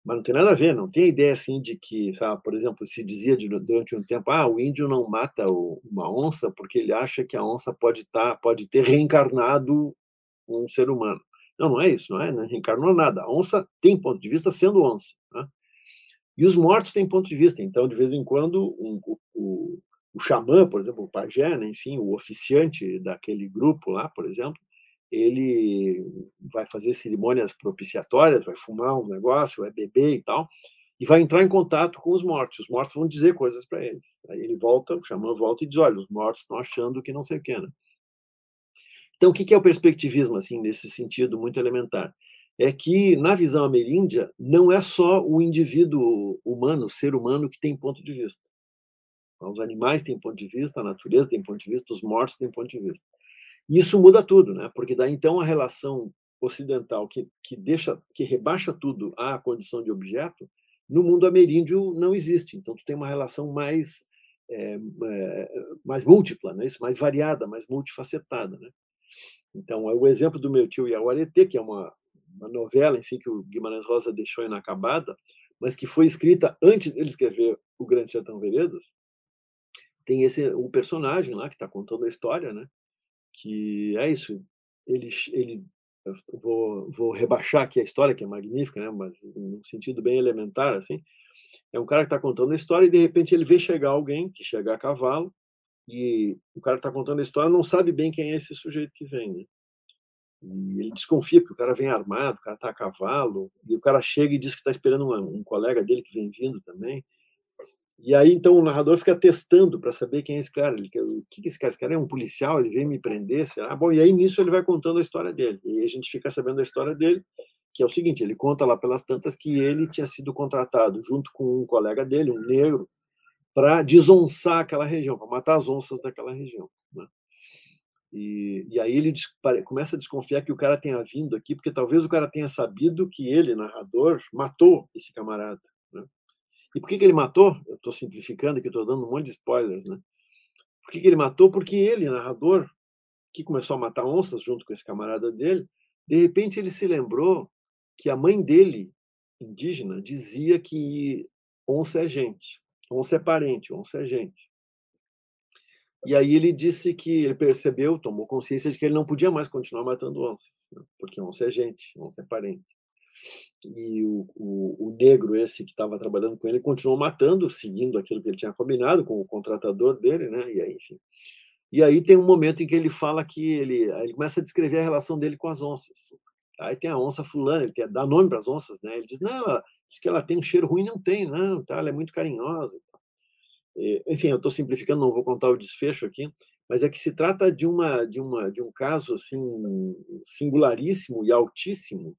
Mas não tem nada a ver, não tem a ideia assim de que, sabe, por exemplo, se dizia durante um tempo, ah, o índio não mata uma onça porque ele acha que a onça pode tá, pode ter reencarnado um ser humano. Não, não é isso, não é? Não reencarnou nada. A onça tem ponto de vista sendo onça. Né? E os mortos têm ponto de vista. Então, de vez em quando, um, o, o xamã, por exemplo, o pajé, né, enfim, o oficiante daquele grupo lá, por exemplo, ele vai fazer cerimônias propiciatórias, vai fumar um negócio, vai beber e tal, e vai entrar em contato com os mortos. Os mortos vão dizer coisas para eles. Aí ele volta, o xamã volta e diz: olha, os mortos estão achando que não sei o que, né? Então, o que é o perspectivismo, assim, nesse sentido muito elementar? É que, na visão ameríndia, não é só o indivíduo humano, o ser humano, que tem ponto de vista. Os animais têm ponto de vista, a natureza tem ponto de vista, os mortos têm ponto de vista. Isso muda tudo, né? Porque daí então a relação ocidental que, que deixa, que rebaixa tudo à condição de objeto, no mundo ameríndio não existe. Então tu tem uma relação mais é, mais múltipla, né? Isso, mais variada, mais multifacetada, né? Então, é o exemplo do meu tio Yaguareté, que é uma, uma novela, enfim, que o Guimarães Rosa deixou inacabada, mas que foi escrita antes dele escrever O Grande Sertão Veredas. Tem esse o personagem lá que está contando a história, né? Que é isso. Ele, ele vou, vou rebaixar aqui a história que é magnífica, né? Mas num sentido bem elementar, assim. É um cara que está contando a história e de repente ele vê chegar alguém que chega a cavalo e o cara que está contando a história não sabe bem quem é esse sujeito que vem, né? E ele desconfia, porque o cara vem armado, o cara está a cavalo, e o cara chega e diz que está esperando um, um, colega dele que vem vindo também. E aí, então, o narrador fica testando para saber quem é esse cara. Ele, o que é esse cara? Esse cara é um policial, ele vem me prender, será? Bom, e aí nisso ele vai contando a história dele. E a gente fica sabendo da história dele, que é o seguinte: ele conta lá pelas tantas que ele tinha sido contratado junto com um colega dele, um negro, para desonçar aquela região, para matar as onças daquela região. Né? E, e, aí ele começa a desconfiar que o cara tenha vindo aqui, porque talvez o cara tenha sabido que ele, narrador, matou esse camarada. E por que, que ele matou? Eu estou simplificando aqui, estou dando um monte de spoilers. Né? Por que, que ele matou? Porque ele, narrador, que começou a matar onças junto com esse camarada dele, de repente ele se lembrou que a mãe dele, indígena, dizia que onça é gente. Onça é parente, onça é gente. E aí ele disse que ele percebeu, tomou consciência de que ele não podia mais continuar matando onças, né? porque onça é gente, onça é parente. E o, o, o negro esse que estava trabalhando com ele continuou matando, seguindo aquilo que ele tinha combinado com o contratador dele, né? E aí, enfim. E aí tem um momento em que ele fala que ele, ele começa a descrever a relação dele com as onças. Aí tem a onça fulana, ele quer dar nome para as onças, né? Ele diz: "Não, diz que ela tem um cheiro ruim, não tem, não, tá? Ela é muito carinhosa". Enfim, eu estou simplificando, não vou contar o desfecho aqui, mas é que se trata de uma de uma de um caso assim singularíssimo e altíssimo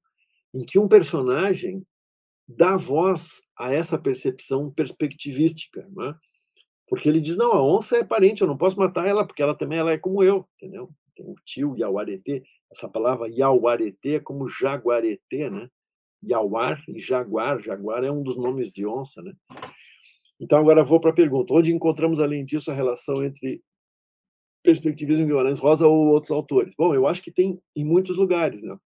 em que um personagem dá voz a essa percepção perspectivística, né? Porque ele diz: "Não, a onça é parente, eu não posso matar ela porque ela também ela é como eu", entendeu? Tem o tio Yauaretê, essa palavra Yauaretê é como jaguaretê, né? Yauar e jaguar, jaguar é um dos nomes de onça, né? Então agora vou para a pergunta: onde encontramos além disso a relação entre perspectivismo Guimarães Rosa ou outros autores? Bom, eu acho que tem em muitos lugares, né?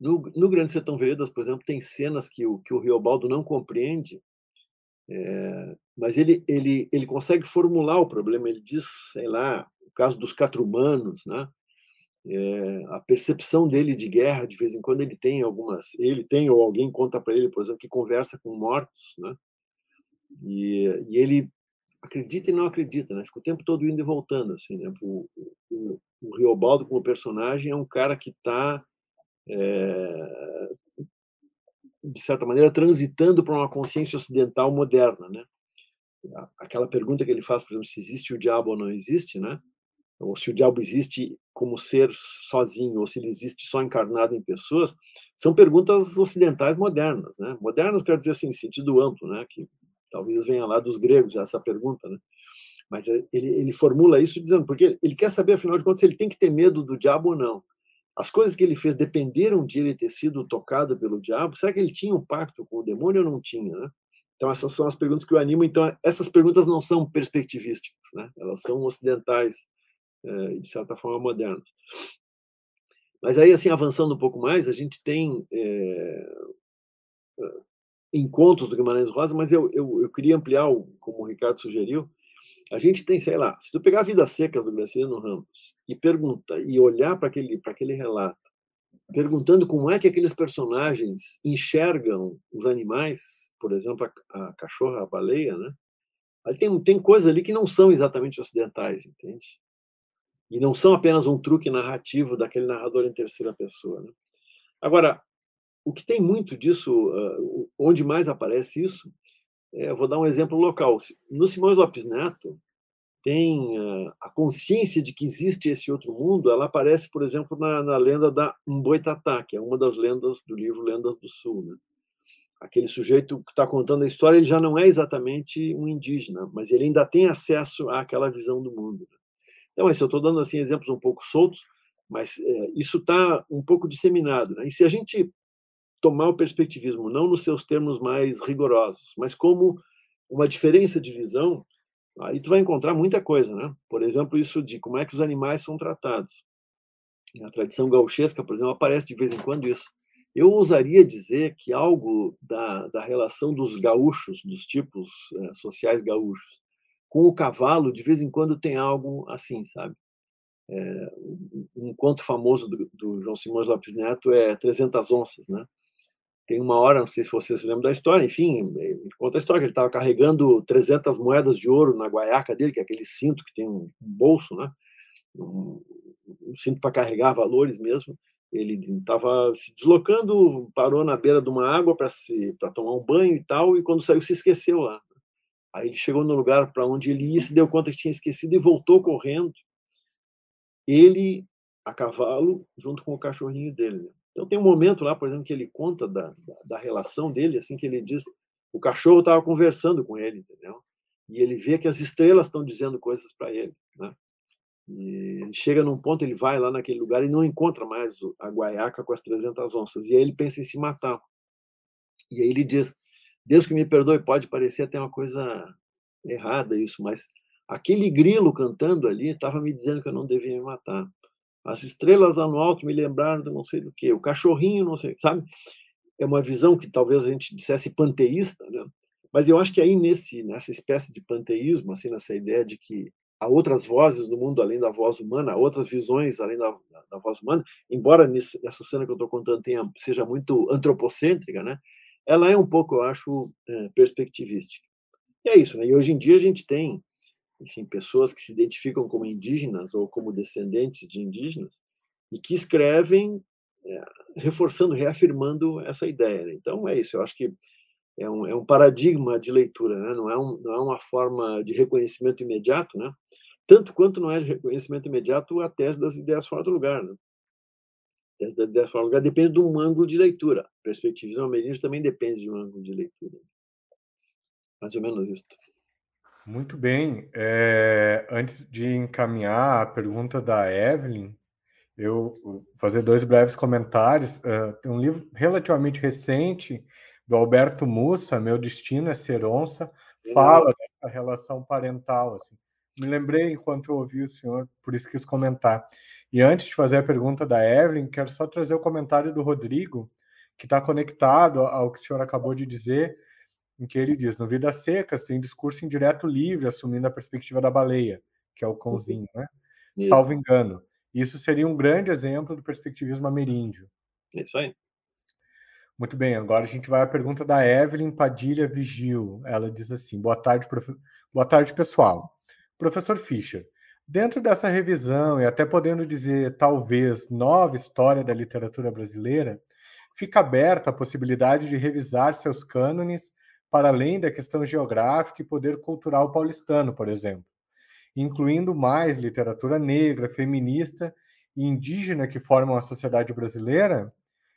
No, no Grande Sertão Veredas, por exemplo, tem cenas que o, que o Riobaldo não compreende, é, mas ele, ele, ele consegue formular o problema. Ele diz, sei lá, o caso dos catrumanos, né? É, a percepção dele de guerra, de vez em quando ele tem algumas, ele tem ou alguém conta para ele, por exemplo, que conversa com mortos, né? E, e, ele acredita e não acredita, né? Fica o tempo todo indo e voltando, assim, né? O, o, o Riobaldo como personagem é um cara que está é, de certa maneira transitando para uma consciência ocidental moderna, né? Aquela pergunta que ele faz, por exemplo, se existe o diabo ou não existe, né? ou se o diabo existe como ser sozinho, ou se ele existe só encarnado em pessoas, são perguntas ocidentais modernas, né? Modernas quer dizer assim, em sentido amplo, né? Que talvez venha lá dos gregos essa pergunta, né? Mas eh, ele, ele formula isso dizendo, porque ele quer saber, afinal de contas, se ele tem que ter medo do diabo ou não. As coisas que ele fez dependeram de ele ter sido tocado pelo diabo? Será que ele tinha um pacto com o demônio ou não tinha, né? Então, essas são as perguntas que o animam. Então, essas perguntas não são perspectivísticas, né? Elas são ocidentais, é, de certa forma modernas. Mas aí, assim, avançando um pouco mais, a gente tem é, encontros do Guimarães Rosa, mas eu, eu, eu queria ampliar, como o Ricardo sugeriu, a gente tem, sei lá, se tu pegar Vidas Secas do Graciliano Ramos e pergunta, e olhar para aquele, aquele relato, perguntando como é que aqueles personagens enxergam os animais, por exemplo, a, a cachorra, a baleia, né? tem, tem coisas ali que não são exatamente ocidentais, entende? E não são apenas um truque narrativo daquele narrador em terceira pessoa. Né? Agora, o que tem muito disso, onde mais aparece isso, é, vou dar um exemplo local. No Simões Lopes Neto, tem a consciência de que existe esse outro mundo, ela aparece, por exemplo, na, na lenda da Mboitatá, que é uma das lendas do livro Lendas do Sul. Né? Aquele sujeito que está contando a história, ele já não é exatamente um indígena, mas ele ainda tem acesso àquela visão do mundo. Né? Então, isso eu estou dando assim exemplos um pouco soltos, mas é, isso está um pouco disseminado. Né? E se a gente tomar o perspectivismo não nos seus termos mais rigorosos, mas como uma diferença de visão, Aí tu vai encontrar muita coisa, né? Por exemplo, isso de como é que os animais são tratados. Na tradição gauchesca, por exemplo, aparece de vez em quando isso. Eu ousaria dizer que algo da, da relação dos gaúchos, dos tipos é, sociais gaúchos, com o cavalo, de vez em quando tem algo assim, sabe? É, um conto famoso do, do João Simões Lopes Neto é 300 onças, né? Tem uma hora, não sei se vocês se lembram da história, enfim, ele conta a história que ele estava carregando 300 moedas de ouro na guaiaca dele, que é aquele cinto que tem um bolso, né? Um, um cinto para carregar valores mesmo. Ele estava se deslocando, parou na beira de uma água para se para tomar um banho e tal, e quando saiu se esqueceu lá. Aí ele chegou no lugar para onde ele ia, se deu conta que tinha esquecido e voltou correndo. Ele a cavalo junto com o cachorrinho dele. Então tem um momento lá, por exemplo, que ele conta da, da, da relação dele, assim que ele diz, o cachorro estava conversando com ele, entendeu? E ele vê que as estrelas estão dizendo coisas para ele, né? E ele chega num ponto, ele vai lá naquele lugar e não encontra mais a guaiaca com as 300 onças. E aí ele pensa em se matar. E aí ele diz: Deus que me perdoe, pode parecer até uma coisa errada isso, mas aquele grilo cantando ali estava me dizendo que eu não devia me matar. As estrelas lá no alto me lembraram de não sei do que, o cachorrinho, não sei, sabe? É uma visão que talvez a gente dissesse panteísta, né? Mas eu acho que aí nesse nessa espécie de panteísmo, assim, nessa ideia de que há outras vozes no mundo além da voz humana, há outras visões além da, da, voz humana, embora nesse, essa cena que eu estou contando tenha, seja muito antropocêntrica, né? Ela é um pouco, eu acho, é, perspectivística. E é isso, né? E hoje em dia a gente tem enfim, pessoas que se identificam como indígenas ou como descendentes de indígenas e que escrevem é, reforçando, reafirmando essa ideia. Né? Então é isso. Eu acho que é um, é um paradigma de leitura, né? não, é um, não é uma forma de reconhecimento imediato, né? tanto quanto não é de reconhecimento imediato a tese das ideias fora do lugar. Né? A tese das ideias fora do lugar depende de um ângulo de leitura. Perspectivismo ameríndio também depende de um ângulo de leitura. Mais ou menos isso. Muito bem. É, antes de encaminhar a pergunta da Evelyn, eu vou fazer dois breves comentários. Uh, tem um livro relativamente recente do Alberto Mussa, Meu Destino é Ser Onça, fala dessa relação parental. Assim. Me lembrei enquanto eu ouvi o senhor, por isso quis comentar. E antes de fazer a pergunta da Evelyn, quero só trazer o comentário do Rodrigo, que está conectado ao que o senhor acabou de dizer em que ele diz: no Vidas Secas tem discurso indireto livre, assumindo a perspectiva da baleia, que é o cãozinho, né? Isso. Salvo engano. Isso seria um grande exemplo do perspectivismo ameríndio. Isso aí. Muito bem, agora a gente vai à pergunta da Evelyn Padilha Vigil. Ela diz assim: Boa tarde, prof... Boa tarde, pessoal. Professor Fischer, dentro dessa revisão e até podendo dizer talvez nova história da literatura brasileira, fica aberta a possibilidade de revisar seus cânones para além da questão geográfica e poder cultural paulistano, por exemplo, incluindo mais literatura negra, feminista e indígena que formam a sociedade brasileira?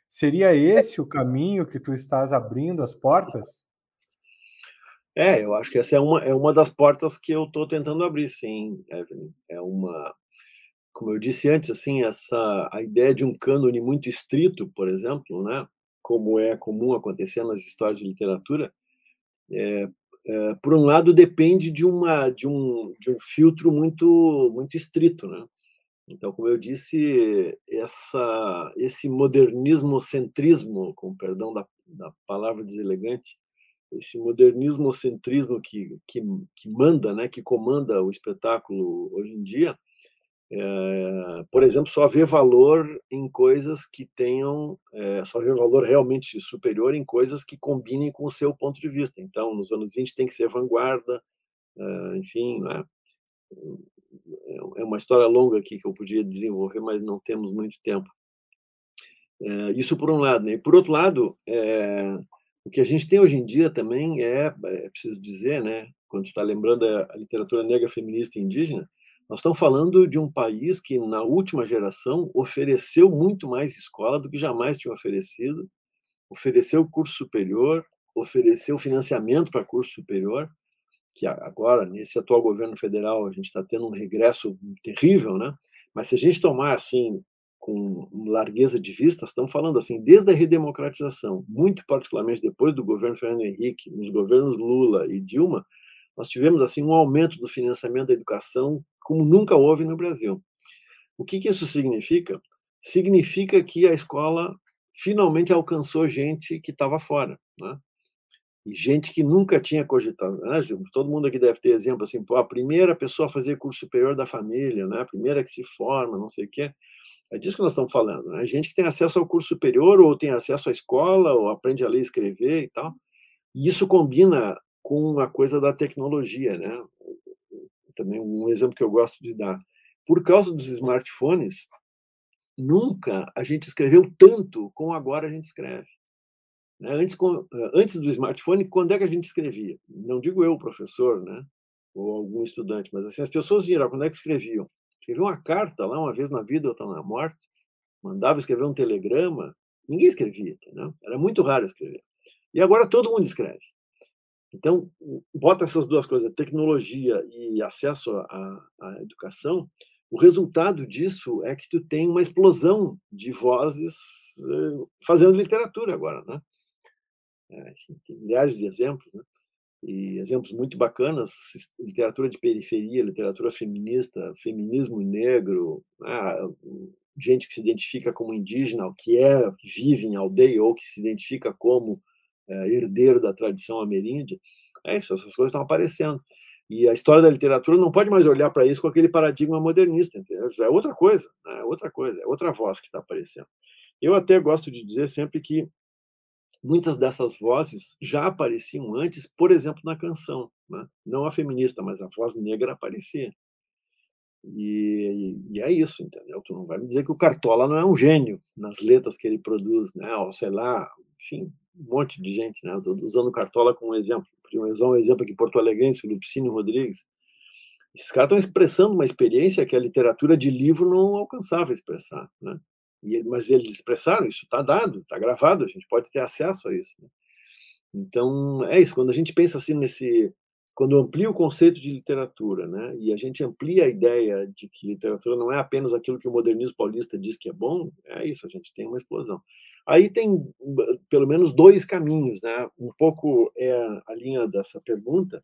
Seria esse o caminho que tu estás abrindo as portas? É, eu acho que essa é uma, é uma das portas que eu estou tentando abrir, sim, Evelyn. É uma, como eu disse antes, assim, essa a ideia de um cânone muito estrito, por exemplo, né, como é comum acontecer nas histórias de literatura, é, é, por um lado depende de uma de um de um filtro muito muito estrito, né? Então, como eu disse, essa esse modernismo centrismo, com perdão da, da palavra deselegante, esse modernismo centrismo que, que que manda, né, que comanda o espetáculo hoje em dia, é, por exemplo, só vê valor em coisas que tenham, é, só vê valor realmente superior em coisas que combinem com o seu ponto de vista. Então, nos anos 20 tem que ser vanguarda, uh, enfim, né? é uma história longa aqui que eu podia desenvolver, mas não temos muito tempo. É, isso por um lado. Né? E por outro lado, é, o que a gente tem hoje em dia também é, é preciso dizer, né, quando está lembrando a literatura negra feminista e indígena, nós estamos falando de um país que, na última geração, ofereceu muito mais escola do que jamais tinha oferecido, ofereceu curso superior, ofereceu financiamento para curso superior, que agora, nesse atual governo federal, a gente está tendo um regresso terrível, né? Mas se a gente tomar assim com largueza de vista, estamos falando assim, desde a redemocratização, muito particularmente depois do governo Fernando Henrique, nos governos Lula e Dilma, nós tivemos assim um aumento do financiamento da educação como nunca houve no Brasil. O que, que isso significa? Significa que a escola finalmente alcançou gente que estava fora, né? e gente que nunca tinha cogitado. Né? Todo mundo aqui deve ter exemplo assim, pô, a primeira pessoa a fazer curso superior da família, né? a primeira que se forma, não sei o quê. É disso que nós estamos falando. Né? Gente que tem acesso ao curso superior, ou tem acesso à escola, ou aprende a ler e escrever e tal. E isso combina com a coisa da tecnologia. Né? Também um exemplo que eu gosto de dar. Por causa dos smartphones, nunca a gente escreveu tanto como agora a gente escreve. Né? Antes, eh, antes do smartphone, quando é que a gente escrevia? Não digo eu, professor, né? ou algum estudante, mas assim, as pessoas viram quando é que escreviam. Escreviam uma carta lá, uma vez na vida, outra na morte, mandava escrever um telegrama, ninguém escrevia, entendeu? Era muito raro escrever. E agora todo mundo escreve. Então, bota essas duas coisas, tecnologia e acesso à, à educação, o resultado disso é que tu tem uma explosão de vozes eh, fazendo literatura agora, né? É, tem milhares de exemplos, né? e exemplos muito bacanas, literatura de periferia, literatura feminista, feminismo negro, né? gente que se identifica como indígena, que é, que vive em aldeia ou que se identifica como é, herdeiro da tradição ameríndia, é isso, essas coisas estão aparecendo. E a história da literatura não pode mais olhar para isso com aquele paradigma modernista, entendeu? é outra coisa, né? é outra coisa, é outra voz que está aparecendo. Eu até gosto de dizer sempre que muitas dessas vozes já apareciam antes, por exemplo, na canção. Né? Não a feminista, mas a voz negra aparecia. E, e, é isso, entendeu? Tu não vai me dizer que o Cartola não é um gênio nas letras que ele produz, né? Ou sei lá, enfim, um monte de gente, né? Estou usando Cartola como exemplo. Podia usar um exemplo aqui, Porto Alegrense, o Lupicínio Rodrigues. Esses caras estão expressando uma experiência que a literatura de livro não alcançava expressar, né? Mas eles expressaram, isso está dado, está gravado, a gente pode ter acesso a isso. Né? Então, é isso, quando a gente pensa assim nesse. Quando amplia o conceito de literatura, né, e a gente amplia a ideia de que literatura não é apenas aquilo que o modernismo paulista diz que é bom, é isso, a gente tem uma explosão. Aí tem pelo menos dois caminhos, né? Um pouco é a linha dessa pergunta,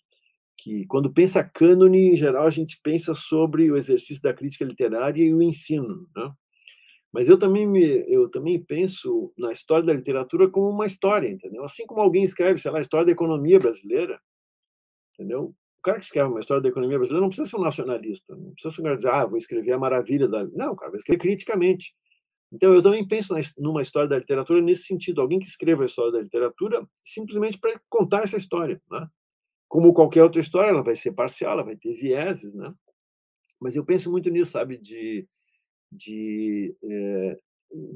que quando pensa cânone, em geral, a gente pensa sobre o exercício da crítica literária e o ensino, né? Mas eu também, me, eu também penso na história da literatura como uma história, entendeu? Assim como alguém escreve, sei lá, a história da economia brasileira, entendeu? O cara que escreve uma história da economia brasileira não precisa ser um nacionalista, não precisa ser um cara dizer, ah, vou escrever a maravilha da. Não, cara vai escrever criticamente. Então, eu também penso numa história da literatura nesse sentido. Alguém que escreva a história da literatura simplesmente para contar essa história. Né? Como qualquer outra história, ela vai ser parcial, ela vai ter vieses, né? Mas eu penso muito nisso, sabe? De de, é,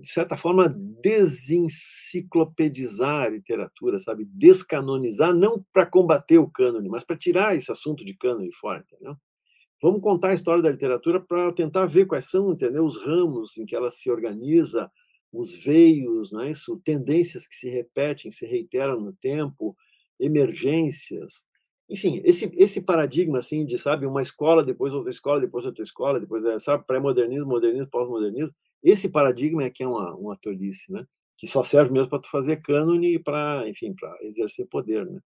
de certa forma, desenciclopedizar a literatura, sabe? Descanonizar, não para combater o cânone, mas para tirar esse assunto de cânone fora, entendeu? Vamos contar a história da literatura para tentar ver quais são, entendeu? Os ramos em que ela se organiza, os veios, é isso? Tendências que se repetem, se reiteram no tempo, emergências, enfim, esse, esse paradigma assim de, sabe, uma escola, depois outra escola, depois outra escola, depois, eh, sabe, pré-modernismo, modernismo, pós-modernismo, esse paradigma é que é uma, uma tolice, né? Que só serve mesmo para tu fazer cânone e para, enfim, para exercer poder, né?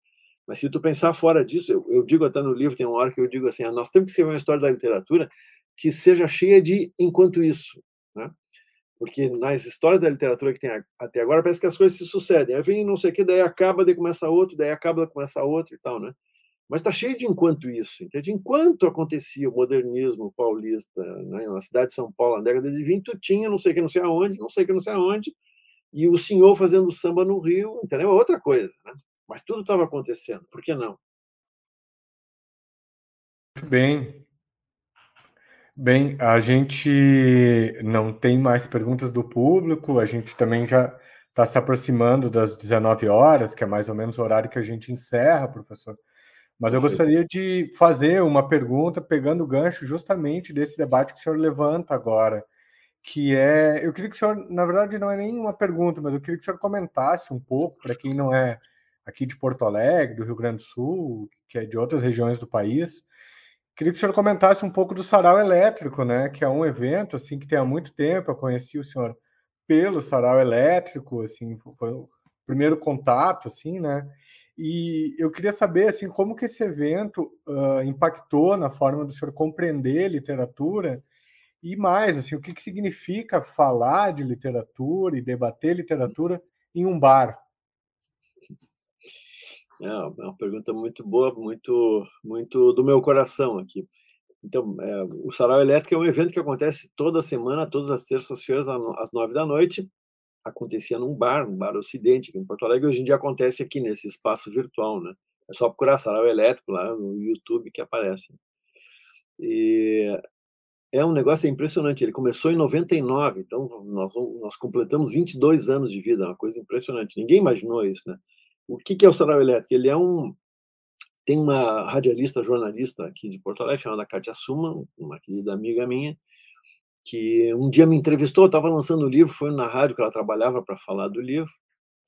Mas se tu pensar fora disso, eu, eu, digo até no livro, tem uma hora que eu digo assim, ah, nós temos que escrever uma história da literatura que seja cheia de enquanto isso, né? Porque nas histórias da literatura que tem até agora, parece que as coisas se sucedem. Aí vem não sei o que, daí acaba, daí começa outro, daí acaba, daí começa outro e tal, né? Mas está cheio de enquanto isso, entende? Enquanto acontecia o modernismo paulista né, na cidade de São Paulo, na década de 20, tu tinha não sei que não sei aonde, não sei que não sei aonde, e o senhor fazendo samba no Rio, entendeu? É outra coisa, né? Mas tudo estava acontecendo, por que não? bem. Bem, a gente não tem mais perguntas do público, a gente também já está se aproximando das 19 horas, que é mais ou menos o horário que a gente encerra, professor. Mas eu gostaria de fazer uma pergunta pegando o gancho justamente desse debate que o senhor levanta agora, que é, eu queria que o senhor, na verdade não é nem uma pergunta, mas eu queria que o senhor comentasse um pouco, para quem não é aqui de Porto Alegre, do Rio Grande do Sul, que é de outras regiões do país, queria que o senhor comentasse um pouco do Sarau Elétrico, né, que é um evento assim que tem há muito tempo, eu conheci o senhor pelo Sarau Elétrico, assim, foi o primeiro contato, assim, né, e eu queria saber assim como que esse evento uh, impactou na forma do senhor compreender literatura e mais assim o que, que significa falar de literatura e debater literatura em um bar. É, é uma pergunta muito boa, muito muito do meu coração aqui. Então, é, o Sarau Elétrico é um evento que acontece toda semana, todas as terças-feiras às nove da noite, acontecia num bar, um bar Ocidente, aqui em Porto Alegre, hoje em dia acontece aqui nesse espaço virtual, né? É só procurar Sarau Elétrico lá no YouTube que aparece. E é um negócio impressionante. Ele começou em 99, então nós, nós completamos 22 anos de vida, é uma coisa impressionante. Ninguém imaginou isso, né? O que, que é o Sarau Elétrico? Ele é um. Tem uma radialista, jornalista aqui de Porto Alegre, chamada Katia Suman, uma querida amiga minha, que um dia me entrevistou, estava lançando o livro, foi na rádio que ela trabalhava para falar do livro,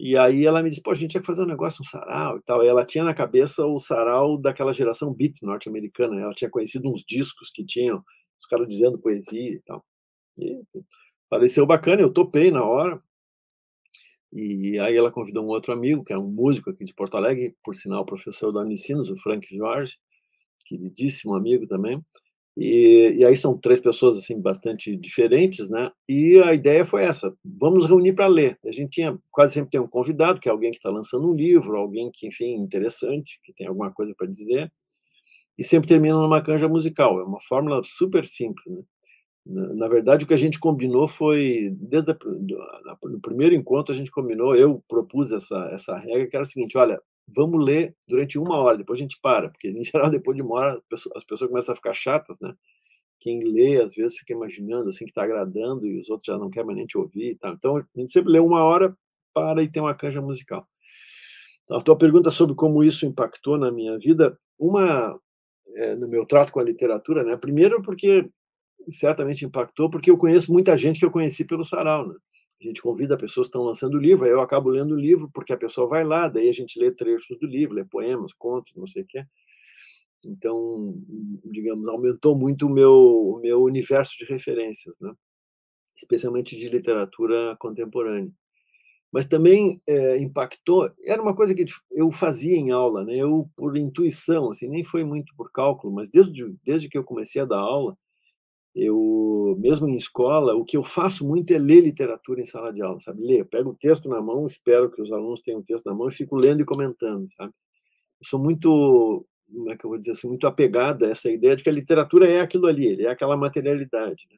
e aí ela me disse, pô, a gente tinha que fazer um negócio, um sarau e tal. E ela tinha na cabeça o sarau daquela geração beat norte-americana, né? ela tinha conhecido uns discos que tinham os caras dizendo poesia e tal. E pareceu bacana, eu topei na hora. E aí ela convidou um outro amigo, que era um músico aqui de Porto Alegre, por sinal, professor da Unicinos, o Frank Jorge, queridíssimo amigo também. E, e, aí são três pessoas assim bastante diferentes, né? E a ideia foi essa: vamos reunir para ler. A gente tinha quase sempre tem um convidado, que é alguém que está lançando um livro, alguém que, enfim, interessante, que tem alguma coisa para dizer, e sempre termina numa canja musical. É uma fórmula super simples. Né? Na, verdade, o que a gente combinou foi desde o primeiro encontro a gente combinou, eu propus essa essa regra que era a seguinte: olha, vamos ler durante uma hora, depois a gente para, porque em geral <laughs> depois de uma hora as pessoas começam a ficar chatas, né? Quem lê às vezes fica imaginando assim que está agradando e os outros já não querem mais nem te ouvir, tá? Então a gente sempre lê uma hora, para e tem uma canja musical. Então, a tua pergunta sobre como isso impactou na minha vida, uma é, no meu trato com a literatura, né? Primeiro porque certamente impactou porque eu conheço muita gente que eu conheci pelo sarau, né? a gente convida pessoas que estão lançando livro, aí eu acabo lendo o livro, porque a pessoa vai lá, daí a gente lê trechos do livro, lê poemas, contos, não sei o quê. Então, digamos, aumentou muito o meu, o meu universo de referências, né? especialmente de literatura contemporânea. Mas também é, impactou, era uma coisa que eu fazia em aula, né? eu, por intuição, assim, nem foi muito por cálculo, mas desde, desde que eu comecei a dar aula, eu mesmo em escola o que eu faço muito é ler literatura em sala de aula sabe? Ler eu pego o texto na mão espero que os alunos tenham o texto na mão e fico lendo e comentando sabe? Eu sou muito como é que eu vou dizer assim muito apegado a essa ideia de que a literatura é aquilo ali é aquela materialidade né?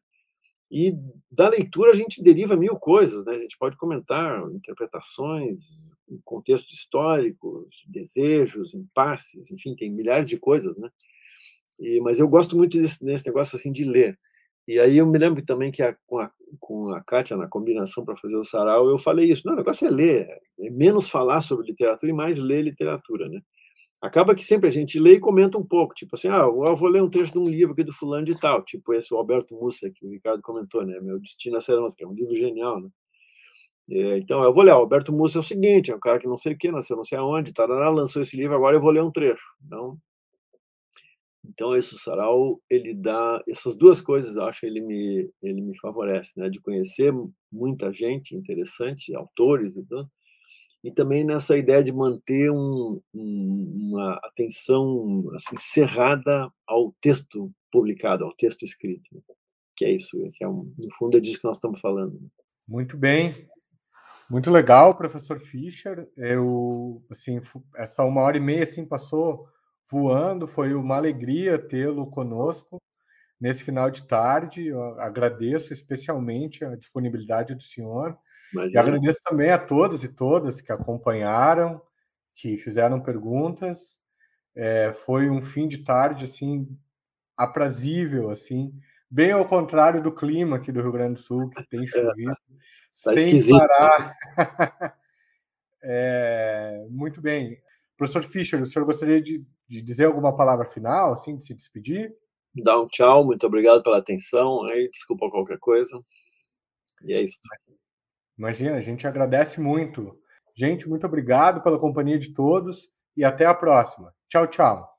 e da leitura a gente deriva mil coisas né? A gente pode comentar interpretações contextos históricos desejos impasses enfim tem milhares de coisas né? E, mas eu gosto muito desse, desse negócio assim de ler e aí eu me lembro também que a, com, a, com a Kátia, na combinação para fazer o sarau, eu falei isso. Não, o negócio é ler, é menos falar sobre literatura e mais ler literatura, né? Acaba que sempre a gente lê e comenta um pouco, tipo assim, ah, eu vou ler um trecho de um livro aqui do fulano de tal, tipo esse o Alberto Mussa, que o Ricardo comentou, né? Meu Destino a Serão, que é um livro genial, né? É, então, eu vou ler, o Alberto Mussa é o seguinte, é um cara que não sei o que, nasceu não sei aonde, tarará, lançou esse livro, agora eu vou ler um trecho. Então, então, esse sarau, ele dá essas duas coisas, acho, ele me ele me favorece, né, de conhecer muita gente interessante, autores e tudo, e também nessa ideia de manter um, um, uma atenção assim cerrada ao texto publicado, ao texto escrito, né? que é isso, que é um, no fundo é disso que nós estamos falando. Né. Muito bem, muito legal, professor Fischer. Eu assim essa uma hora e meia assim passou voando. Foi uma alegria tê-lo conosco nesse final de tarde. Eu agradeço especialmente a disponibilidade do senhor. Imagina. E agradeço também a todos e todas que acompanharam, que fizeram perguntas. É, foi um fim de tarde assim aprazível, assim, bem ao contrário do clima aqui do Rio Grande do Sul, que tem <laughs> chovido tá sem né? parar. <laughs> É, muito bem. Professor Fischer, o senhor gostaria de, de dizer alguma palavra final, assim, de se despedir? Dá um tchau, muito obrigado pela atenção, aí desculpa qualquer coisa. E é isso. Imagina, a gente agradece muito. Gente, muito obrigado pela companhia de todos e até a próxima. Tchau, tchau.